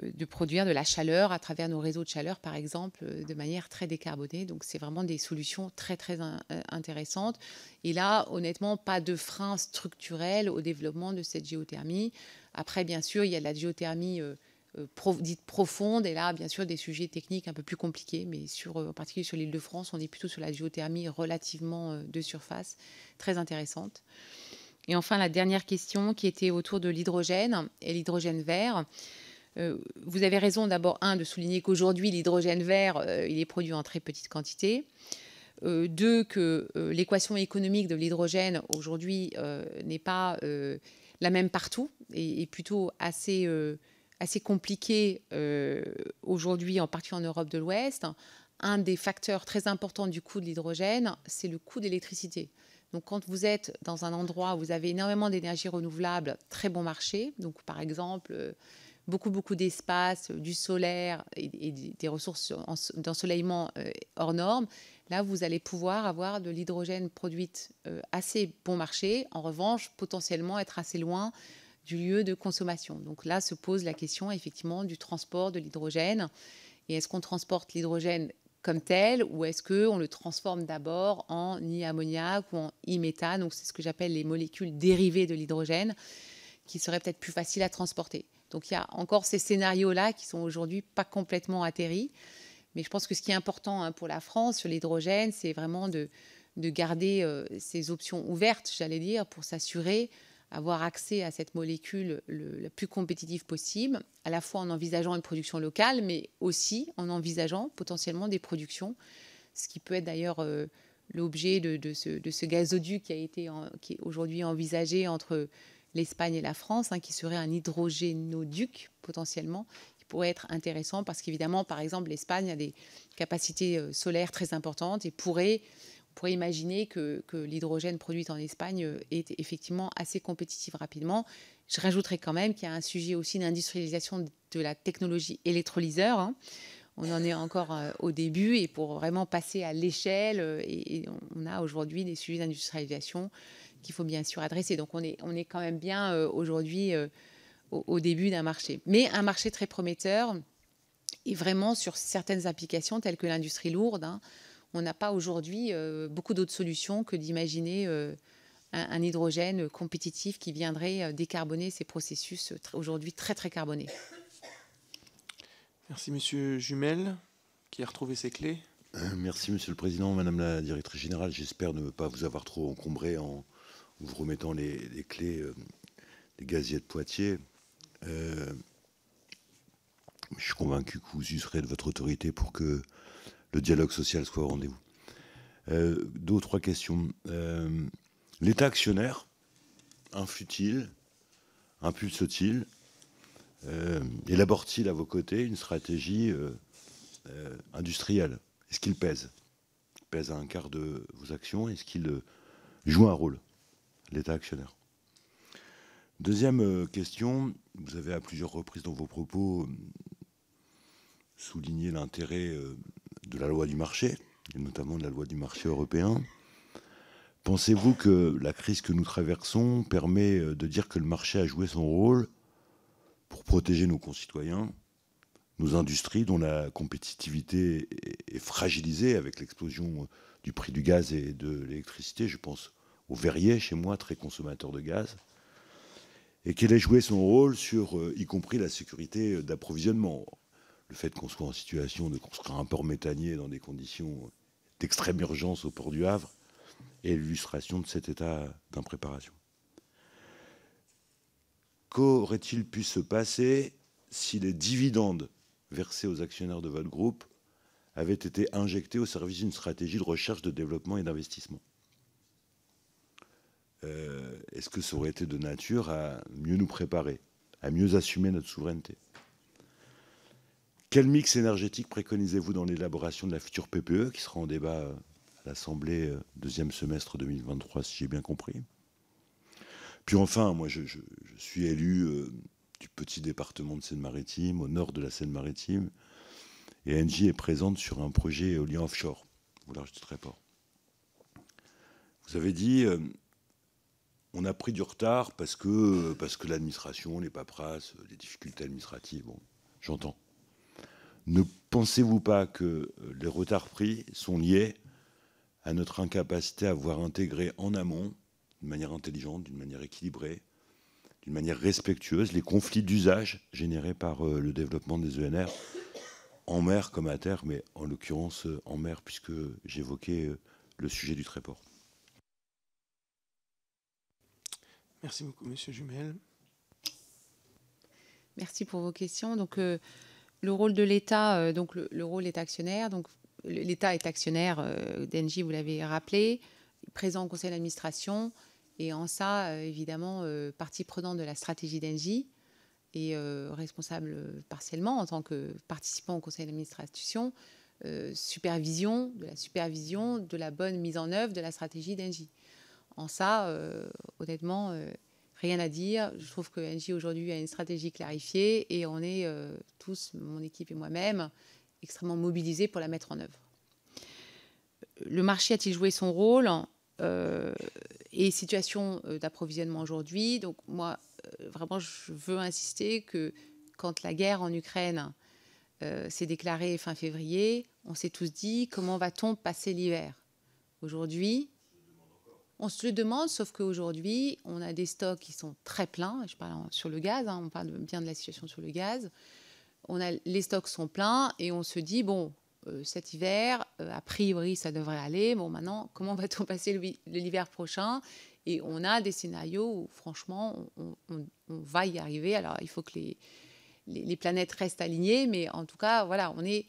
de produire de la chaleur à travers nos réseaux de chaleur, par exemple, euh, de manière très décarbonée. Donc, c'est vraiment des solutions très, très euh, intéressantes. Et là, honnêtement, pas de frein structurel au développement de cette géothermie. Après, bien sûr, il y a la géothermie dite profonde, et là, bien sûr, des sujets techniques un peu plus compliqués, mais en particulier sur l'île de France, on est plutôt sur la géothermie relativement de surface, très intéressante. Et enfin, la dernière question qui était autour de l'hydrogène et l'hydrogène vert. Euh, vous avez raison d'abord, un, de souligner qu'aujourd'hui, l'hydrogène vert, euh, il est produit en très petite quantité. Euh, deux, que l'équation économique de l'hydrogène aujourd'hui n'est pas la même partout et, plutôt assez, assez compliquée aujourd'hui, en particulier en Europe de l'Ouest. Un des facteurs très importants du coût de l'hydrogène, c'est le coût d'électricité. Donc, quand vous êtes dans un endroit où vous avez énormément d'énergie renouvelable, très bon marché, donc par exemple beaucoup, beaucoup d'espace, du solaire et, des ressources d'ensoleillement euh, hors normes, là, vous allez pouvoir avoir de l'hydrogène produite euh, assez bon marché. En revanche, potentiellement être assez loin du lieu de consommation. Donc là se pose la question effectivement du transport de l'hydrogène. Et est-ce qu'on transporte l'hydrogène comme tel ou est-ce qu'on le transforme d'abord en e-ammoniac ou en e-méthane Donc c'est ce que j'appelle les molécules dérivées de l'hydrogène qui seraient peut-être plus faciles à transporter. Donc il y a encore ces scénarios-là qui sont aujourd'hui pas complètement atterris. Mais je pense que ce qui est important hein, pour la France sur l'hydrogène, c'est vraiment de, garder euh, ces options ouvertes, j'allais dire, pour s'assurer avoir accès à cette molécule le, la plus compétitive possible, à la fois en envisageant une production locale, mais aussi en envisageant potentiellement des productions, ce qui peut être d'ailleurs euh, l'objet de, ce, gazoduc qui a été qui est aujourd'hui envisagé entre l'Espagne et la France, hein, qui serait un hydrogénoduc potentiellement, qui pourrait être intéressant parce qu'évidemment, par exemple, l'Espagne a des capacités euh, solaires très importantes et pourrait, on pourrait imaginer que, l'hydrogène produit en Espagne euh, est effectivement assez compétitif rapidement. Je rajouterais quand même qu'il y a un sujet aussi d'industrialisation de la technologie électrolyseur. Hein. On en est encore euh, au début et pour vraiment passer à l'échelle, on a aujourd'hui des sujets d'industrialisation qu'il faut bien sûr adresser. Donc on est, on est quand même bien euh, aujourd'hui euh, au, début d'un marché. Mais un marché très prometteur et vraiment sur certaines applications telles que l'industrie lourde. Hein, on n'a pas aujourd'hui euh, beaucoup d'autres solutions que d'imaginer un, hydrogène compétitif qui viendrait décarboner ces processus aujourd'hui très très carbonés. Merci Monsieur Jumel qui a retrouvé ses clés. Merci, Monsieur le Président. Madame la Directrice Générale, j'espère ne pas vous avoir trop encombré en vous remettant les, clés des gaziers de Poitiers. je suis convaincu que vous userez de votre autorité pour que le dialogue social soit au rendez-vous. Euh, deux ou trois questions. Euh, L'État actionnaire, infutile, impulse-t-il, euh, élabore-t-il à vos côtés une stratégie industrielle? Est-ce qu'il pèse? Il pèse à un quart de vos actions? Est-ce qu'il joue un rôle, l'État actionnaire Deuxième question, vous avez à plusieurs reprises dans vos propos souligné l'intérêt de la loi du marché, et notamment de la loi du marché européen. Pensez-vous que la crise que nous traversons permet euh, de dire que le marché a joué son rôle pour protéger nos concitoyens, nos industries dont la compétitivité est fragilisée avec l'explosion du prix du gaz et de l'électricité Je pense au verrier chez moi, très consommateur de gaz. Et qu'elle ait joué son rôle sur, euh, y compris la sécurité d'approvisionnement le fait qu'on soit en situation de construire un port méthanier dans des conditions d'extrême urgence au port du Havre est l'illustration de cet état d'impréparation. Qu'aurait-il pu se passer si les dividendes versés aux actionnaires de votre groupe avaient été injectés au service d'une stratégie de recherche, de développement et d'investissement? Euh, Est-ce que ça aurait été de nature à mieux nous préparer, à mieux assumer notre souveraineté? Quel mix énergétique préconisez-vous dans l'élaboration de la future PPE qui sera en débat euh, à l'Assemblée euh, deuxième semestre 2023, si j'ai bien compris? Puis enfin, moi je, suis élu du petit département de Seine-Maritime, au nord de la Seine-Maritime, et Engie est présente sur un projet éolien offshore, large du Tréport. Vous avez dit, on a pris du retard parce que, parce que l'administration, les paperasses, les difficultés administratives, bon, j'entends. Ne pensez-vous pas que euh, les retards pris sont liés à notre incapacité à voir intégrer en amont, d'une manière intelligente, d'une manière équilibrée, d'une manière respectueuse, les conflits d'usage générés par euh, le développement des ENR en mer comme à terre, mais en l'occurrence euh, en mer, puisque j'évoquais le sujet du tréport? Merci beaucoup, Monsieur Jumel. Merci pour vos questions. Donc, le rôle de l'État, euh, donc le, rôle est actionnaire. Donc l'État est actionnaire euh, d'Engie, vous l'avez rappelé, présent au conseil d'administration et en ça, euh, évidemment, partie prenante de la stratégie d'Engie et responsable partiellement en tant que participant au conseil d'administration, supervision, de la supervision de la bonne mise en œuvre de la stratégie d'Engie. En ça, honnêtement, rien à dire. Je trouve que NJ aujourd'hui a une stratégie clarifiée et on est euh, tous, mon équipe et moi-même, extrêmement mobilisés pour la mettre en œuvre. Le marché a-t-il joué son rôle? Euh, et situation euh, d'approvisionnement aujourd'hui Donc moi, vraiment, je veux insister que quand la guerre en Ukraine s'est déclarée fin février, on s'est tous dit comment va-t-on passer l'hiver? Aujourd'hui, on se le demande, sauf qu'aujourd'hui, on a des stocks qui sont très pleins. Je parle sur le gaz, hein, on parle bien de la situation sur le gaz. On a, les stocks sont pleins et on se dit, bon, euh, cet hiver, euh, a priori, ça devrait aller. Bon, maintenant, comment va-t-on passer l'hiver prochain? Et on a des scénarios où, franchement, on, va y arriver. Alors, il faut que les, planètes restent alignées, mais en tout cas, voilà, on est,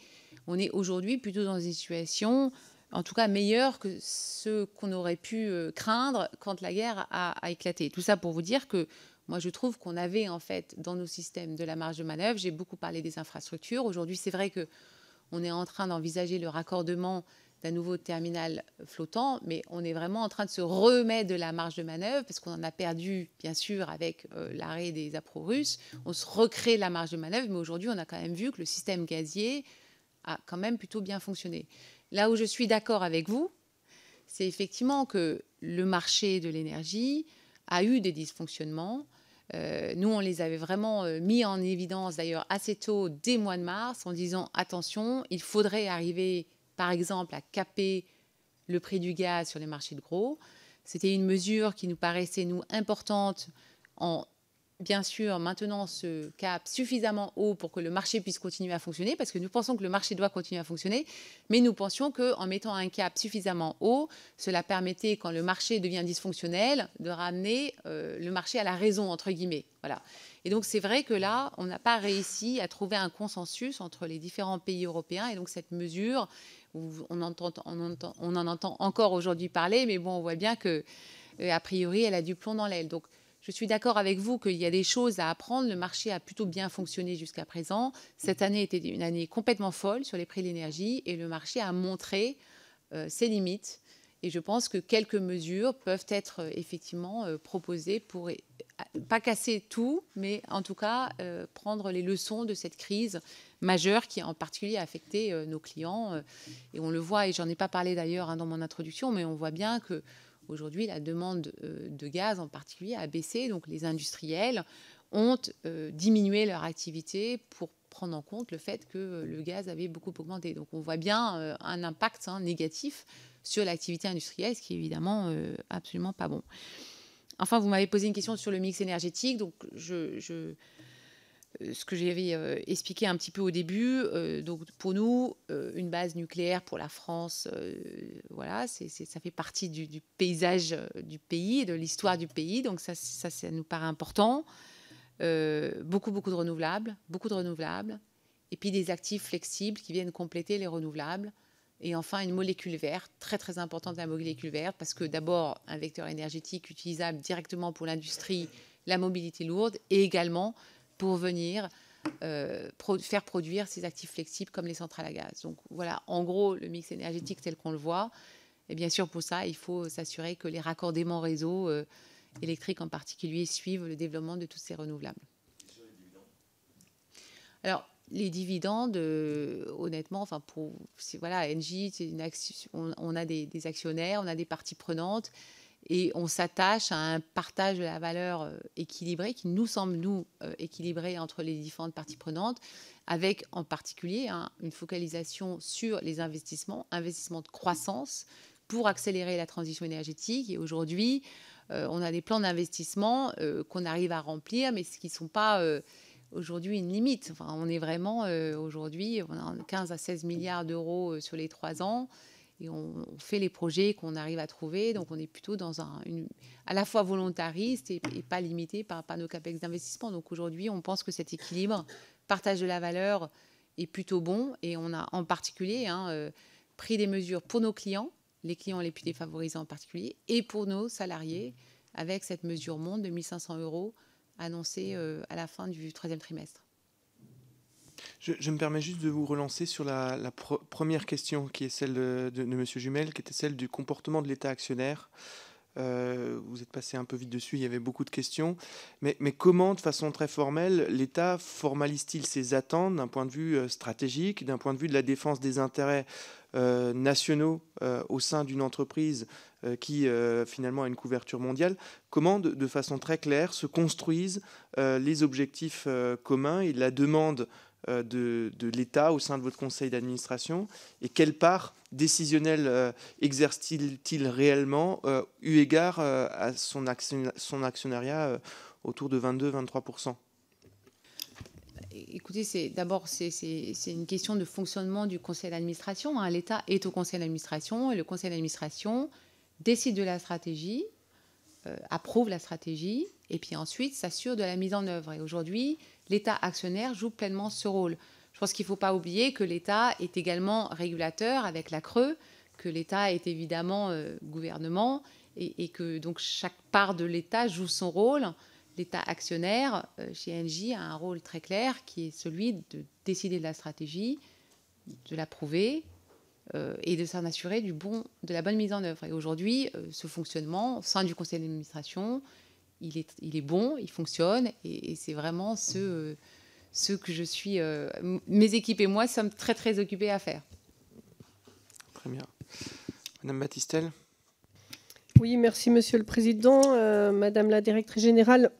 on est aujourd'hui plutôt dans une situation en tout cas meilleur que ce qu'on aurait pu euh, craindre quand la guerre a, éclaté. Tout ça pour vous dire que moi, je trouve qu'on avait en fait dans nos systèmes de la marge de manœuvre. J'ai beaucoup parlé des infrastructures. Aujourd'hui, c'est vrai que on est en train d'envisager le raccordement d'un nouveau terminal flottant, mais on est vraiment en train de se remettre de la marge de manœuvre parce qu'on en a perdu, bien sûr, avec euh, l'arrêt des appros russes. On se recrée la marge de manœuvre, mais aujourd'hui, on a quand même vu que le système gazier a quand même plutôt bien fonctionné. Là où je suis d'accord avec vous, c'est effectivement que le marché de l'énergie a eu des dysfonctionnements. Euh, nous, on les avait vraiment euh, mis en évidence d'ailleurs assez tôt, dès mois de mars, en disant attention, il faudrait arriver, par exemple, à caper le prix du gaz sur les marchés de gros. C'était une mesure qui nous paraissait, nous, importante en bien sûr, maintenant ce cap suffisamment haut pour que le marché puisse continuer à fonctionner, parce que nous pensons que le marché doit continuer à fonctionner, mais nous pensions qu'en mettant un cap suffisamment haut, cela permettait, quand le marché devient dysfonctionnel, de ramener euh, le marché à la raison, entre guillemets. Voilà. Et donc c'est vrai que là, on n'a pas réussi à trouver un consensus entre les différents pays européens, et donc cette mesure, on, on en entend encore aujourd'hui parler, mais bon, on voit bien que euh, a priori, elle a du plomb dans l'aile. Donc, je suis d'accord avec vous qu'il y a des choses à apprendre. Le marché a plutôt bien fonctionné jusqu'à présent. Cette année était une année complètement folle sur les prix de l'énergie et le marché a montré euh, ses limites. Et je pense que quelques mesures peuvent être euh, effectivement proposées pour pas casser tout, mais en tout cas prendre les leçons de cette crise majeure qui a en particulier affecté nos clients. et on le voit, et j'en ai pas parlé d'ailleurs hein, dans mon introduction, mais on voit bien que Aujourd'hui, la demande euh, de gaz en particulier a baissé, donc les industriels ont euh, diminué leur activité pour prendre en compte le fait que le gaz avait beaucoup augmenté. Donc on voit bien euh, un impact hein, négatif sur l'activité industrielle, ce qui est évidemment absolument pas bon. Enfin, vous m'avez posé une question sur le mix énergétique, donc je, euh, ce que j'avais euh, expliqué un petit peu au début. Euh, donc pour nous, une base nucléaire pour la France, voilà, ça fait partie du, paysage du pays, de l'histoire du pays. Donc ça, ça, ça nous paraît important. beaucoup, beaucoup de renouvelables, beaucoup de renouvelables. Et puis des actifs flexibles qui viennent compléter les renouvelables. Et enfin, une molécule verte, très très importante la molécule verte, parce que d'abord, un vecteur énergétique utilisable directement pour l'industrie, la mobilité lourde, et également pour venir euh, faire produire ces actifs flexibles comme les centrales à gaz. Donc voilà, en gros, le mix énergétique tel qu'on le voit. Et bien sûr, pour ça, il faut s'assurer que les raccordements réseau euh, électriques en particulier suivent le développement de tous ces renouvelables. Alors, les dividendes, euh, honnêtement, enfin pour voilà, Engie, on, a des, actionnaires, on a des parties prenantes et on s'attache à un partage de la valeur euh, équilibré qui nous semble, nous, euh, équilibré entre les différentes parties prenantes, avec en particulier hein, une focalisation sur les investissements, investissements de croissance pour accélérer la transition énergétique. Et aujourd'hui, euh, on a des plans d'investissement qu'on arrive à remplir, mais qui ne sont pas aujourd'hui une limite. Enfin, on est vraiment aujourd'hui, on a 15 à 16 milliards d'euros sur les trois ans on, fait les projets qu'on arrive à trouver. Donc on est plutôt dans un, à la fois volontariste et, pas limité par, par, nos capex d'investissement. Donc aujourd'hui, on pense que cet équilibre, partage de la valeur, est plutôt bon. Et on a en particulier hein, euh, pris des mesures pour nos clients, les clients les plus défavorisés en particulier, et pour nos salariés, avec cette mesure monde de 1500 euros annoncée euh, à la fin du troisième trimestre. Je, me permets juste de vous relancer sur la, première question qui est celle de, M. Jumel, qui était celle du comportement de l'État actionnaire. Euh, vous êtes passé un peu vite dessus, il y avait beaucoup de questions. Mais, comment, de façon très formelle, l'État formalise-t-il ses attentes d'un point de vue euh, stratégique, d'un point de vue de la défense des intérêts euh, nationaux au sein d'une entreprise qui finalement a une couverture mondiale? Comment, de façon très claire, se construisent les objectifs communs et la demande euh, de, l'État au sein de votre conseil d'administration et quelle part décisionnelle euh, exerce-t-il réellement euh, eu égard à son, son actionnariat autour de 22-23% Écoutez, c'est d'abord c'est une question de fonctionnement du conseil d'administration. Hein. L'État est au conseil d'administration et le conseil d'administration décide de la stratégie, approuve la stratégie et puis ensuite s'assure de la mise en œuvre. Et aujourd'hui, l'État actionnaire joue pleinement ce rôle. Je pense qu'il ne faut pas oublier que l'État est également régulateur avec la Creux, que l'État est évidemment euh, gouvernement et, que donc chaque part de l'État joue son rôle. L'État actionnaire euh, chez Engie a un rôle très clair qui est celui de décider de la stratégie, de l'approuver euh, et de s'en assurer du bon, de la bonne mise en œuvre. Et aujourd'hui, ce fonctionnement au sein du conseil d'administration, il est, il est bon, il fonctionne, et, c'est vraiment ce, ce que je suis, euh, mes équipes et moi sommes très très occupés à faire. Très bien. Madame Oui, merci Monsieur le Président. Euh, Madame la Directrice Générale,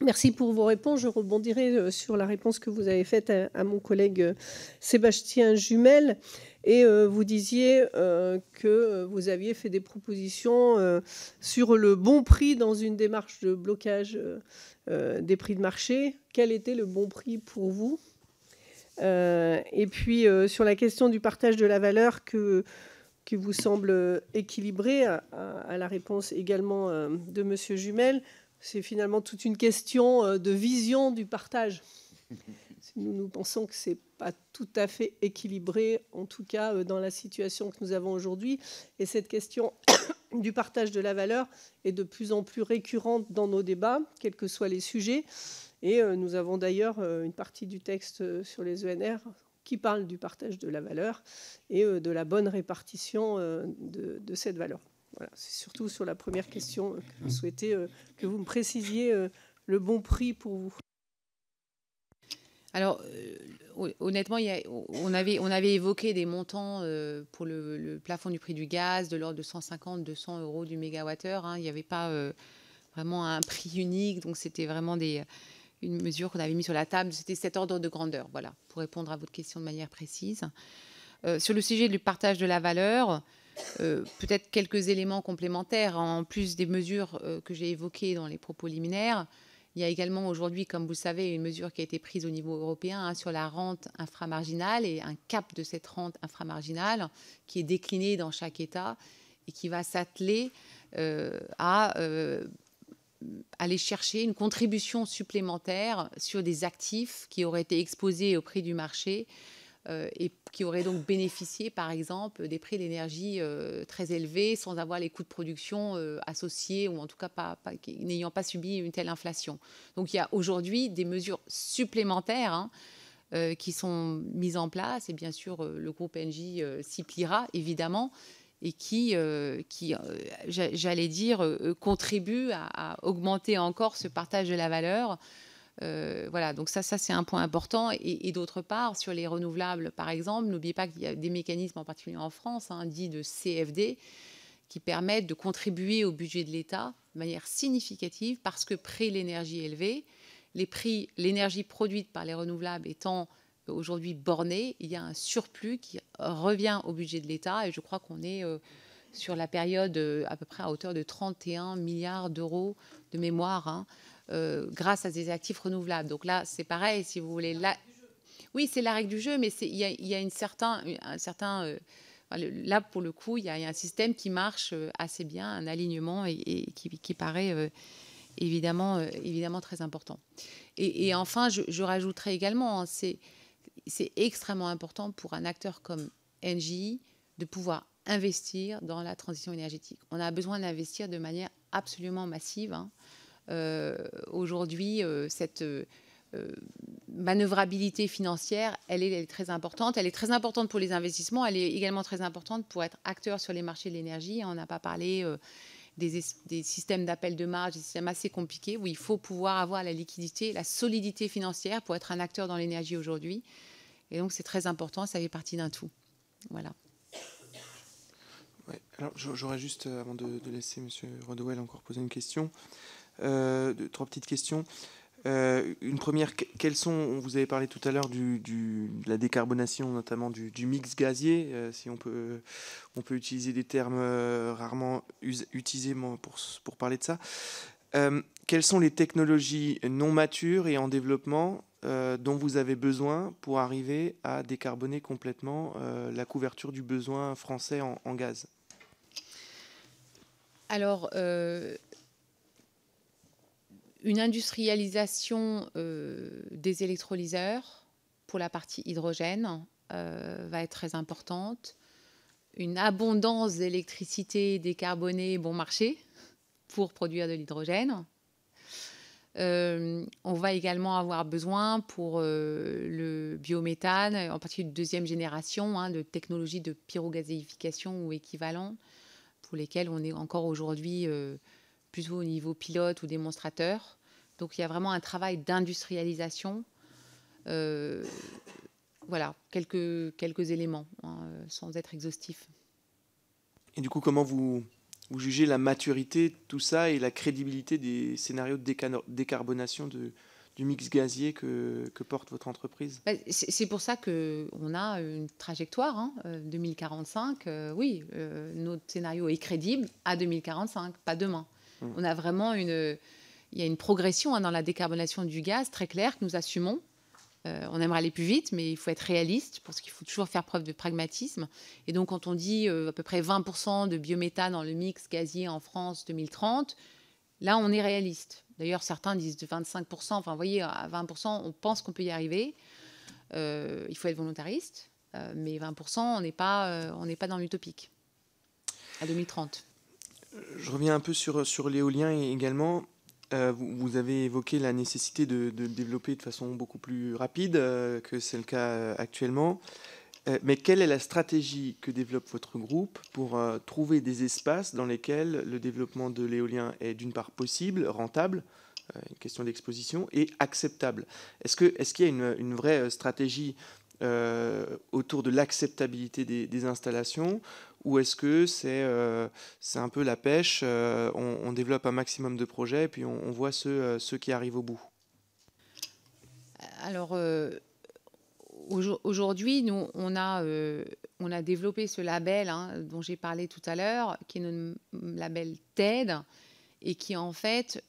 Merci pour vos réponses. Je rebondirai sur la réponse que vous avez faite à, mon collègue Sébastien Jumel. Et vous disiez que vous aviez fait des propositions sur le bon prix dans une démarche de blocage des prix de marché. Quel était le bon prix pour vous? Et puis sur la question du partage de la valeur que qui vous semble équilibré, à, la réponse également de M. Jumel, c'est finalement toute une question de vision du partage. Nous, pensons que ce n'est pas tout à fait équilibré, en tout cas dans la situation que nous avons aujourd'hui. Et cette question du partage de la valeur est de plus en plus récurrente dans nos débats, quels que soient les sujets. Et nous avons d'ailleurs une partie du texte sur les ENR qui parle du partage de la valeur et euh, de la bonne répartition euh, de, cette valeur. Voilà, c'est surtout sur la première question que souhaitais euh, que vous me précisiez le bon prix pour vous. Alors, honnêtement, on, avait, évoqué des montants pour le, plafond du prix du gaz de l'ordre de 150-200 euros du mégawattheure. Hein. Il n'y avait pas vraiment un prix unique, donc c'était vraiment une mesure qu'on avait mise sur la table. C'était cet ordre de grandeur, voilà, pour répondre à votre question de manière précise. Euh, sur le sujet du partage de la valeur, euh, peut-être quelques éléments complémentaires. En plus des mesures euh, que j'ai évoquées dans les propos liminaires, il y a également aujourd'hui, comme vous le savez, une mesure qui a été prise au niveau européen hein, sur la rente inframarginale et un cap de cette rente inframarginale qui est décliné dans chaque État et qui va s'atteler à aller chercher une contribution supplémentaire sur des actifs qui auraient été exposés au prix du marché euh, et qui auraient donc bénéficié, par exemple, des prix d'énergie euh, très élevés sans avoir les coûts de production euh, associés ou en tout cas n'ayant pas subi une telle inflation. Donc il y a aujourd'hui des mesures supplémentaires. Hein, qui sont mises en place et bien sûr le groupe NJ s'y pliera évidemment et qui, euh, euh, j'allais dire, euh, contribue à, augmenter encore ce partage de la valeur. Voilà, donc ça, ça c'est un point important. Et, d'autre part, sur les renouvelables, par exemple, n'oubliez pas qu'il y a des mécanismes, en particulier en France, hein, dits de CFD, qui permettent de contribuer au budget de l'État de manière significative parce que prix l'énergie élevé, les prix, l'énergie produite par les renouvelables étant aujourd'hui borné, il y a un surplus qui revient au budget de l'État et je crois qu'on est euh, sur la période euh, à peu près à hauteur de 31 milliards d'euros de mémoire hein, euh, grâce à des actifs renouvelables. Donc là, c'est pareil, si vous voulez. Là, oui, c'est la règle du jeu, mais il y a, y a une certain, un certain là, pour le coup, il y, a un système qui marche assez bien, un alignement et, qui, paraît évidemment, évidemment très important. Et, enfin, je, je rajouterai également, hein, c'est extrêmement important pour un acteur comme Engie de pouvoir investir dans la transition énergétique. On a besoin d'investir de manière absolument massive. Hein. Euh, aujourd'hui, euh, cette euh, manœuvrabilité financière, elle est, très importante. Elle est très importante pour les investissements. Elle est également très importante pour être acteur sur les marchés de l'énergie. On n'a pas parlé des, systèmes d'appel de marge, des systèmes assez compliqués où il faut pouvoir avoir la liquidité, la solidité financière pour être un acteur dans l'énergie aujourd'hui. Et donc, c'est très important, ça fait partie d'un tout. Voilà. alors, j'aurais juste, avant de, laisser M. Rodwell encore poser une question, euh, trois petites questions. Euh, une première, quelles sont, vous avez parlé tout à l'heure du, de la décarbonation, notamment du, mix gazier, si on peut, on peut utiliser des termes rarement utilisés pour, pour parler de ça. quelles sont les technologies non matures et en développement euh, dont vous avez besoin pour arriver à décarboner complètement euh, la couverture du besoin français en, gaz? Alors, euh, une industrialisation des électrolyseurs pour la partie hydrogène va être très importante. Une abondance d'électricité décarbonée bon marché pour produire de l'hydrogène. Euh, on va également avoir besoin pour euh, le biométhane, en particulier de deuxième génération, hein, de technologies de pyrogazéification ou équivalent, pour lesquelles on est encore aujourd'hui euh, plutôt au niveau pilote ou démonstrateur. Donc il y a vraiment un travail d'industrialisation. voilà, quelques, quelques éléments, hein, sans être exhaustif. Et du coup, comment vous, vous jugez la maturité de tout ça et la crédibilité des scénarios de décarbonation de, du mix gazier que, porte votre entreprise? Bah, C'est pour ça qu'on a une trajectoire, 2045. Hein, oui, notre scénario est crédible à 2045, pas demain. On a vraiment une, il y a une progression hein, dans la décarbonation du gaz très claire que nous assumons. Euh, on aimerait aller plus vite, mais il faut être réaliste parce qu'il faut toujours faire preuve de pragmatisme. Et donc, quand on dit euh, à peu près 20% de biométhane dans le mix gazier en France 2030, là, on est réaliste. D'ailleurs, certains disent de 25%. Enfin, vous voyez, à 20%, on pense qu'on peut y arriver. Euh, il faut être volontariste, mais 20%, on n'est pas, on n'est pas dans l'utopique à 2030. Je reviens un peu sur, sur l'éolien également. Euh, vous, avez évoqué la nécessité de, développer de façon beaucoup plus rapide euh, que c'est le cas euh, actuellement. mais quelle est la stratégie que développe votre groupe pour trouver des espaces dans lesquels le développement de l'éolien est d'une part possible, rentable, une question d'exposition, et acceptable? Est-ce qu'il est qu'il y a une, vraie stratégie autour de l'acceptabilité des, installations ou est-ce que c'est euh, un peu la pêche, euh, on, développe un maximum de projets et puis on, voit ceux, euh, ceux, qui arrivent au bout? Alors, aujourd'hui, nous, on a, on a développé ce label hein, dont j'ai parlé tout à l'heure, qui est notre label TED, et qui en fait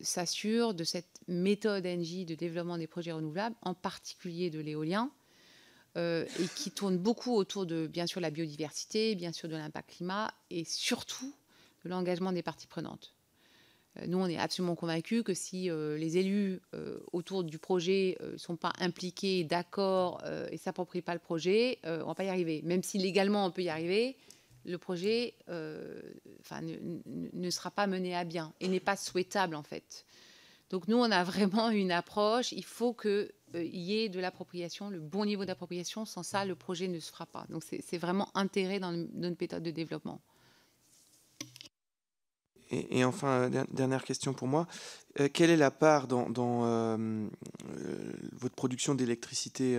s'assure de cette méthode NJ de développement des projets renouvelables, en particulier de l'éolien, euh, et qui tourne beaucoup autour de, bien sûr, la biodiversité, bien sûr, de l'impact climat et surtout de l'engagement des parties prenantes. Euh, nous, on est absolument convaincus que si euh, les élus autour du projet ne sont pas impliqués, d'accord et ne s'approprient pas le projet, on ne va pas y arriver. Même si légalement on peut y arriver, le projet ne, ne, sera pas mené à bien et n'est pas souhaitable en fait. Donc nous, on a vraiment une approche, il faut que euh, y ait de l'appropriation, le bon niveau d'appropriation. Sans ça, le projet ne se fera pas. Donc c'est vraiment intégré dans notre méthode de développement. Et, enfin, dernière question pour moi. Euh, quelle est la part dans, euh, votre production d'électricité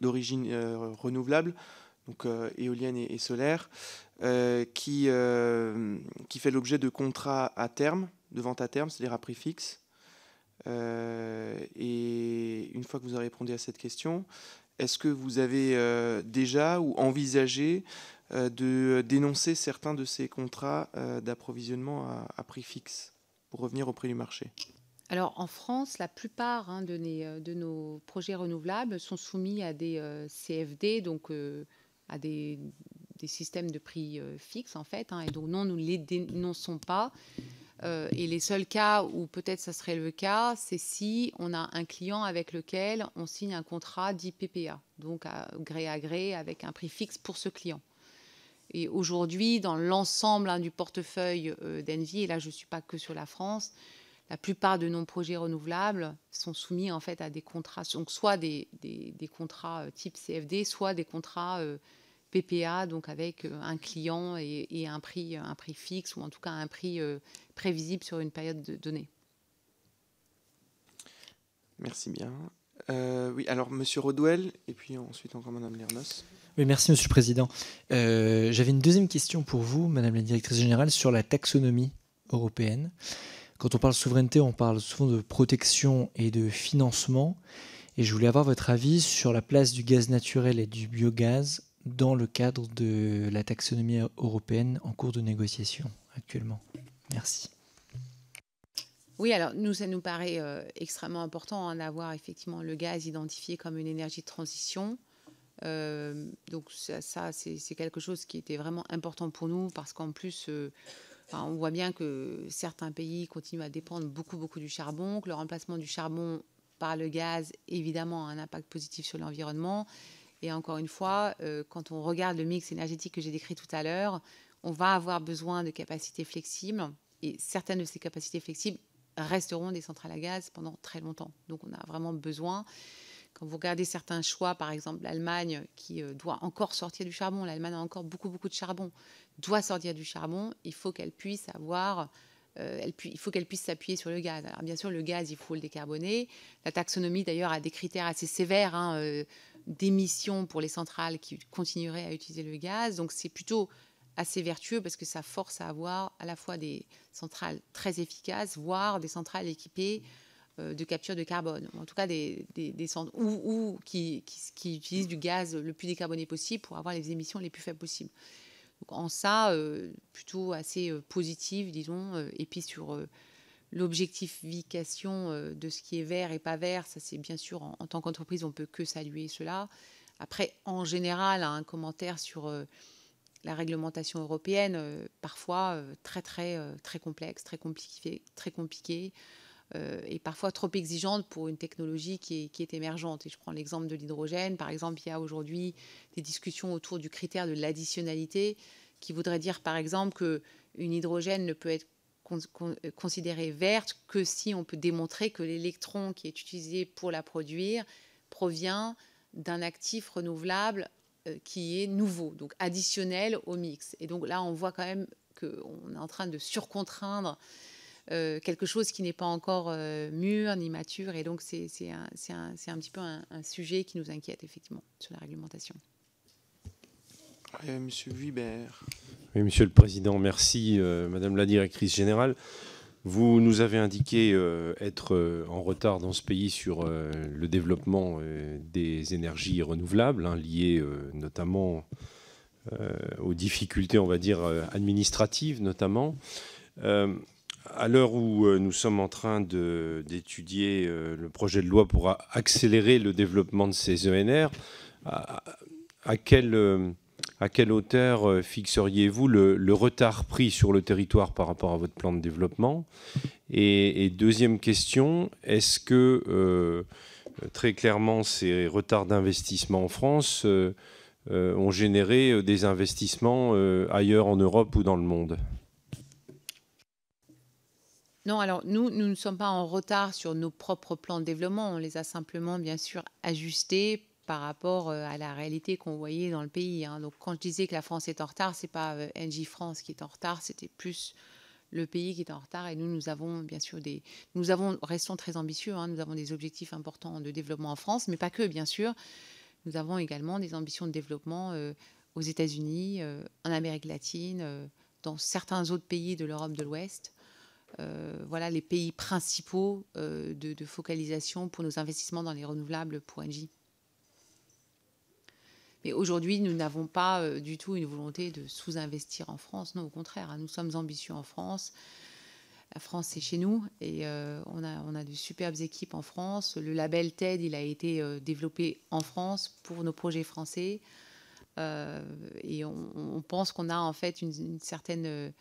d'origine renouvelable, donc éolienne et, solaire, qui, fait l'objet de contrats à terme, de vente à terme, c'est-à-dire à prix fixe euh, et une fois que vous avez répondu à cette question, est-ce que vous avez euh, déjà ou envisagé euh, de dénoncer certains de ces contrats d'approvisionnement à, prix fixe pour revenir au prix du marché? Alors en France, la plupart hein, de, nos projets renouvelables sont soumis à des CFD, donc à des, systèmes de prix fixes en fait. Hein, et donc non, nous ne les dénonçons pas. Euh, et les seuls cas où peut-être ça serait le cas, c'est si on a un client avec lequel on signe un contrat dit PPA, donc à gré à gré avec un prix fixe pour ce client. Et aujourd'hui, dans l'ensemble hein, du portefeuille euh, d'Envie, et là je ne suis pas que sur la France, la plupart de nos projets renouvelables sont soumis en fait à des contrats, donc soit des, contrats euh, type CFD, soit des contrats PPA, donc avec euh, un client et, un, prix, un prix fixe, ou en tout cas un prix euh, prévisible sur une période de donnée. Merci bien. Euh, oui, alors Monsieur Rodwell, et puis ensuite encore Madame Lernos. Oui, merci Monsieur le Président. J'avais une deuxième question pour vous, Madame la Directrice Générale, sur la taxonomie européenne. Quand on parle de souveraineté, on parle souvent de protection et de financement. Et je voulais avoir votre avis sur la place du gaz naturel et du biogaz dans le cadre de la taxonomie européenne en cours de négociation actuellement Merci. Oui, alors nous, ça nous paraît euh, extrêmement important hein, d'avoir effectivement le gaz identifié comme une énergie de transition. Euh, donc ça, c'est quelque chose qui était vraiment important pour nous parce qu'en plus, euh, on voit bien que certains pays continuent à dépendre beaucoup, beaucoup du charbon, que le remplacement du charbon par le gaz, évidemment, a un impact positif sur l'environnement et encore une fois, euh, quand on regarde le mix énergétique que j'ai décrit tout à l'heure, on va avoir besoin de capacités flexibles. Et certaines de ces capacités flexibles resteront des centrales à gaz pendant très longtemps. Donc on a vraiment besoin. Quand vous regardez certains choix, par exemple l'Allemagne qui euh, doit encore sortir du charbon, l'Allemagne a encore beaucoup beaucoup de charbon, doit sortir du charbon, il faut qu'elle puisse avoir euh, il faut qu'elle puisse s'appuyer sur le gaz. Alors bien sûr, le gaz, il faut le décarboner. La taxonomie, d'ailleurs, a des critères assez sévères. Hein, d'émissions pour les centrales qui continueraient à utiliser le gaz. Donc c'est plutôt assez vertueux parce que ça force à avoir à la fois des centrales très efficaces, voire des centrales équipées euh, de capture de carbone, en tout cas des, des, centres ou, qui, utilisent du gaz le plus décarboné possible pour avoir les émissions les plus faibles possibles. Donc en ça, euh, plutôt assez euh, positif, disons, et puis sur l'objectification de ce qui est vert et pas vert, ça c'est bien sûr en, tant qu'entreprise, on peut que saluer cela. Après, en général, un commentaire sur la réglementation européenne, parfois très très très complexe, très compliqué, très compliqué. Euh, et parfois trop exigeante pour une technologie qui est, émergente. Et je prends l'exemple de l'hydrogène. Par exemple, il y a aujourd'hui des discussions autour du critère de l'additionnalité qui voudrait dire, par exemple, qu'une hydrogène ne peut être considérée verte que si on peut démontrer que l'électron qui est utilisé pour la produire provient d'un actif renouvelable euh, qui est nouveau, donc additionnel au mix. Et donc là, on voit quand même qu'on est en train de surcontraindre euh, quelque chose qui n'est pas encore euh, mûr ni mature. Et donc, c'est un, un, petit peu un, sujet qui nous inquiète, effectivement, sur la réglementation. Monsieur Vibert. Monsieur le Président, merci, euh, Madame la Directrice Générale. Vous nous avez indiqué être en retard dans ce pays sur le développement des énergies renouvelables, hein, liées notamment aux difficultés, on va dire, administratives notamment à l'heure où euh, nous sommes en train d'étudier euh, le projet de loi pour accélérer le développement de ces ENR, à, euh, à quelle hauteur fixeriez-vous le, retard pris sur le territoire par rapport à votre plan de développement? Et, deuxième question, est-ce que très clairement ces retards d'investissement en France ont généré des investissements ailleurs en Europe ou dans le monde? Non, alors nous, nous ne sommes pas en retard sur nos propres plans de développement. On les a simplement, bien sûr, ajustés par rapport euh, à la réalité qu'on voyait dans le pays. Hein. Donc, quand je disais que la France est en retard, c'est pas euh, NJ France qui est en retard, c'était plus le pays qui est en retard. Et nous, nous avons bien sûr des, nous avons, restons très ambitieux. Hein. nous avons des objectifs importants de développement en France, mais pas que, bien sûr. Nous avons également des ambitions de développement euh, aux États-Unis, en Amérique latine, dans certains autres pays de l'Europe de l'Ouest. Voilà les pays principaux euh, de, focalisation pour nos investissements dans les renouvelables pour Engie. Mais aujourd'hui, nous n'avons pas euh, du tout une volonté de sous-investir en France. Non, au contraire, hein, nous sommes ambitieux en France. La France, c'est chez nous et on, a, on a de superbes équipes en France. Le label TED, il a été développé en France pour nos projets français. et on, pense qu'on a en fait une certaine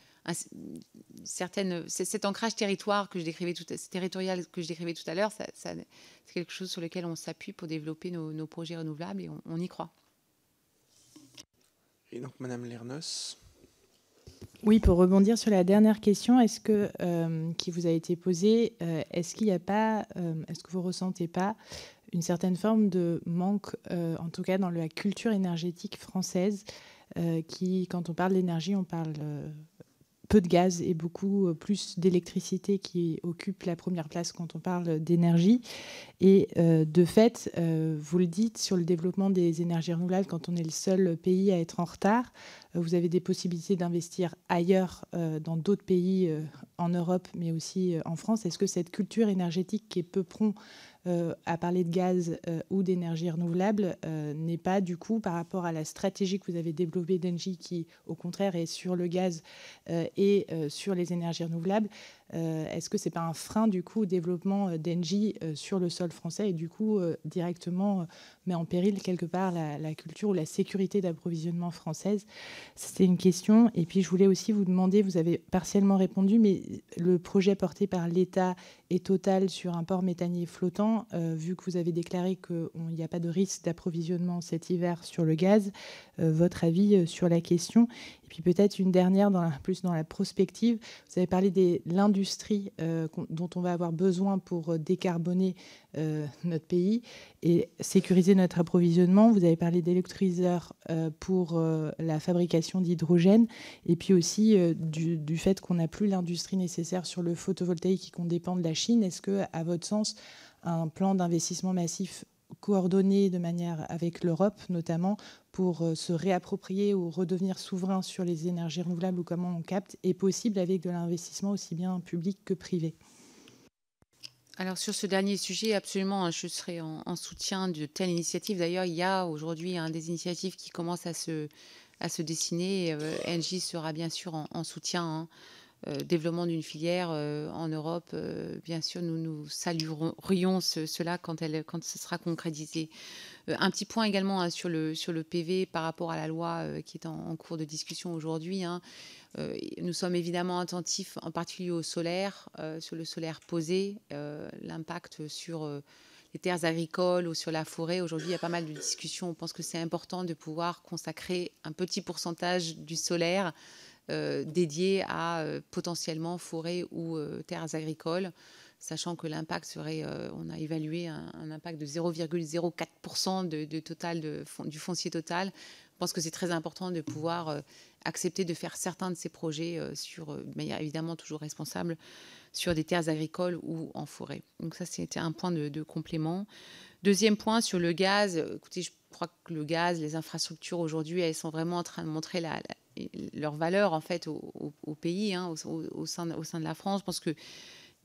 certaine, cet ancrage territoire que je décrivais tout, territorial que je décrivais tout à l'heure, c'est quelque chose sur lequel on s'appuie pour développer nos, projets renouvelables et on, y croit. Et donc, Madame Lernos. Oui, pour rebondir sur la dernière question, est-ce que euh, qui vous a été posée, euh, est-ce qu'il n'y a pas, euh, est-ce que vous ressentez pas une certaine forme de manque, en tout cas dans la culture énergétique française, qui, quand on parle d'énergie, on parle peu de gaz et beaucoup euh, plus d'électricité qui occupe la première place quand on parle d'énergie. Et euh, de fait, euh, vous le dites, sur le développement des énergies renouvelables, quand on est le seul pays à être en retard, vous avez des possibilités d'investir ailleurs, dans d'autres pays en Europe, mais aussi en France. Est-ce que cette culture énergétique qui est peu prompt euh, à parler de gaz euh, ou d'énergie renouvelable euh, n'est pas du coup par rapport à la stratégie que vous avez développée d'Engie qui au contraire est sur le gaz et sur les énergies renouvelables. Est-ce que c'est pas un frein du coup au développement d'Engie sur le sol français et du coup directement met en péril quelque part la, culture ou la sécurité d'approvisionnement française? C'était une question. Et puis je voulais aussi vous demander, vous avez partiellement répondu, mais le projet porté par l'État est total sur un port méthanier flottant, euh, vu que vous avez déclaré qu'il n'y a pas de risque d'approvisionnement cet hiver sur le gaz, euh, votre avis euh, sur la question? Et puis peut-être une dernière, plus dans la prospective, vous avez parlé de l'industrie dont on va avoir besoin pour décarboner notre pays et sécuriser notre approvisionnement. Vous avez parlé d'électrolyseurs pour la fabrication d'hydrogène et puis aussi du, fait qu'on n'a plus l'industrie nécessaire sur le photovoltaïque et qu'on dépend de la Chine. Est-ce que, à votre sens, un plan d'investissement massif coordonner de manière avec l'Europe, notamment pour se réapproprier ou redevenir souverain sur les énergies renouvelables ou comment on capte, est possible avec de l'investissement aussi bien public que privé. Alors sur ce dernier sujet, absolument, hein, je serai en, soutien de telles initiatives. D'ailleurs, il y a aujourd'hui des initiatives qui commencent à se, à se dessiner. Euh, NJ sera bien sûr en, soutien. Hein, euh, développement d'une filière euh, en Europe, bien sûr, nous nous saluerions cela quand, elle, quand ce sera concrétisé. un petit point également sur, le, sur le PV par rapport à la loi qui est en, cours de discussion aujourd'hui. nous sommes évidemment attentifs en particulier au solaire, sur le solaire posé, l'impact sur les terres agricoles ou sur la forêt. Aujourd'hui, il y a pas mal de discussions. On pense que c'est important de pouvoir consacrer un petit pourcentage du solaire euh, dédié à euh, potentiellement forêt ou euh, terres agricoles, sachant que l'impact serait, on a évalué un, impact de 0,04% de, total du foncier total. Je pense que c'est très important de pouvoir accepter de faire certains de ces projets sur, mais évidemment toujours responsable sur des terres agricoles ou en forêt. Donc ça, c'était un point de, complément. Deuxième point sur le gaz. Écoutez, je crois que le gaz, les infrastructures aujourd'hui, elles sont vraiment en train de montrer la, leur valeur en fait au, pays, hein, au, sein, au sein de la France. Je pense que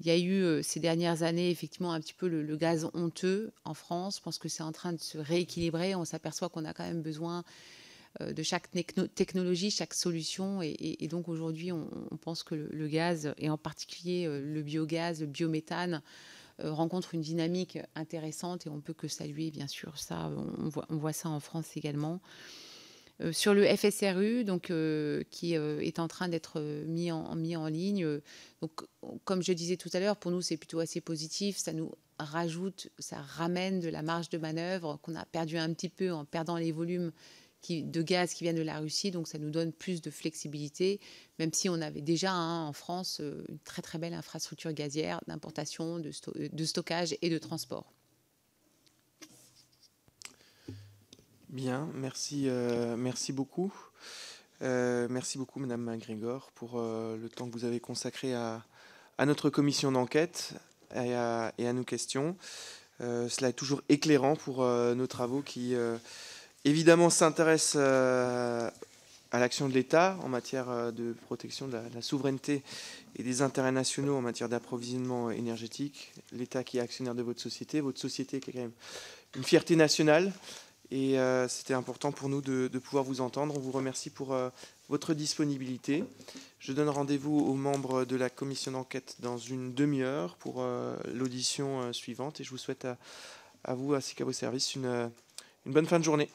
il y a eu euh, ces dernières années effectivement un petit peu le, gaz honteux en France. Je pense que c'est en train de se rééquilibrer. On s'aperçoit qu'on a quand même besoin euh, de chaque technologie, chaque solution. Et, donc aujourd'hui, on, pense que le, gaz, et en particulier euh, le biogaz, le biométhane, rencontre une dynamique intéressante et on peut que saluer, bien sûr, ça. On voit, on voit ça en France également. Sur le FSRU, donc, qui est en train d'être mis en, ligne. donc, comme je disais tout à l'heure, pour nous, c'est plutôt assez positif. Ça nous rajoute, ça ramène de la marge de manœuvre qu'on a perdu un petit peu en perdant les volumes de gaz qui viennent de la Russie, donc ça nous donne plus de flexibilité, même si on avait déjà hein, en France euh, une très très belle infrastructure gazière d'importation, de, stockage et de transport. Bien, merci, euh, merci beaucoup. Euh, merci beaucoup, Madame MacGregor, pour le temps que vous avez consacré à, notre commission d'enquête et à, nos questions. cela est toujours éclairant pour nos travaux qui évidemment s'intéresse euh, à l'action de l'État en matière euh, de protection de la, souveraineté et des intérêts nationaux en matière d'approvisionnement énergétique. L'État qui est actionnaire de votre société, votre société qui est quand même une fierté nationale. Et euh, c'était important pour nous de, pouvoir vous entendre. On vous remercie pour votre disponibilité. Je donne rendez-vous aux membres de la commission d'enquête dans une demi-heure pour l'audition suivante. Et je vous souhaite à, vous ainsi qu'à vos services une bonne fin de journée.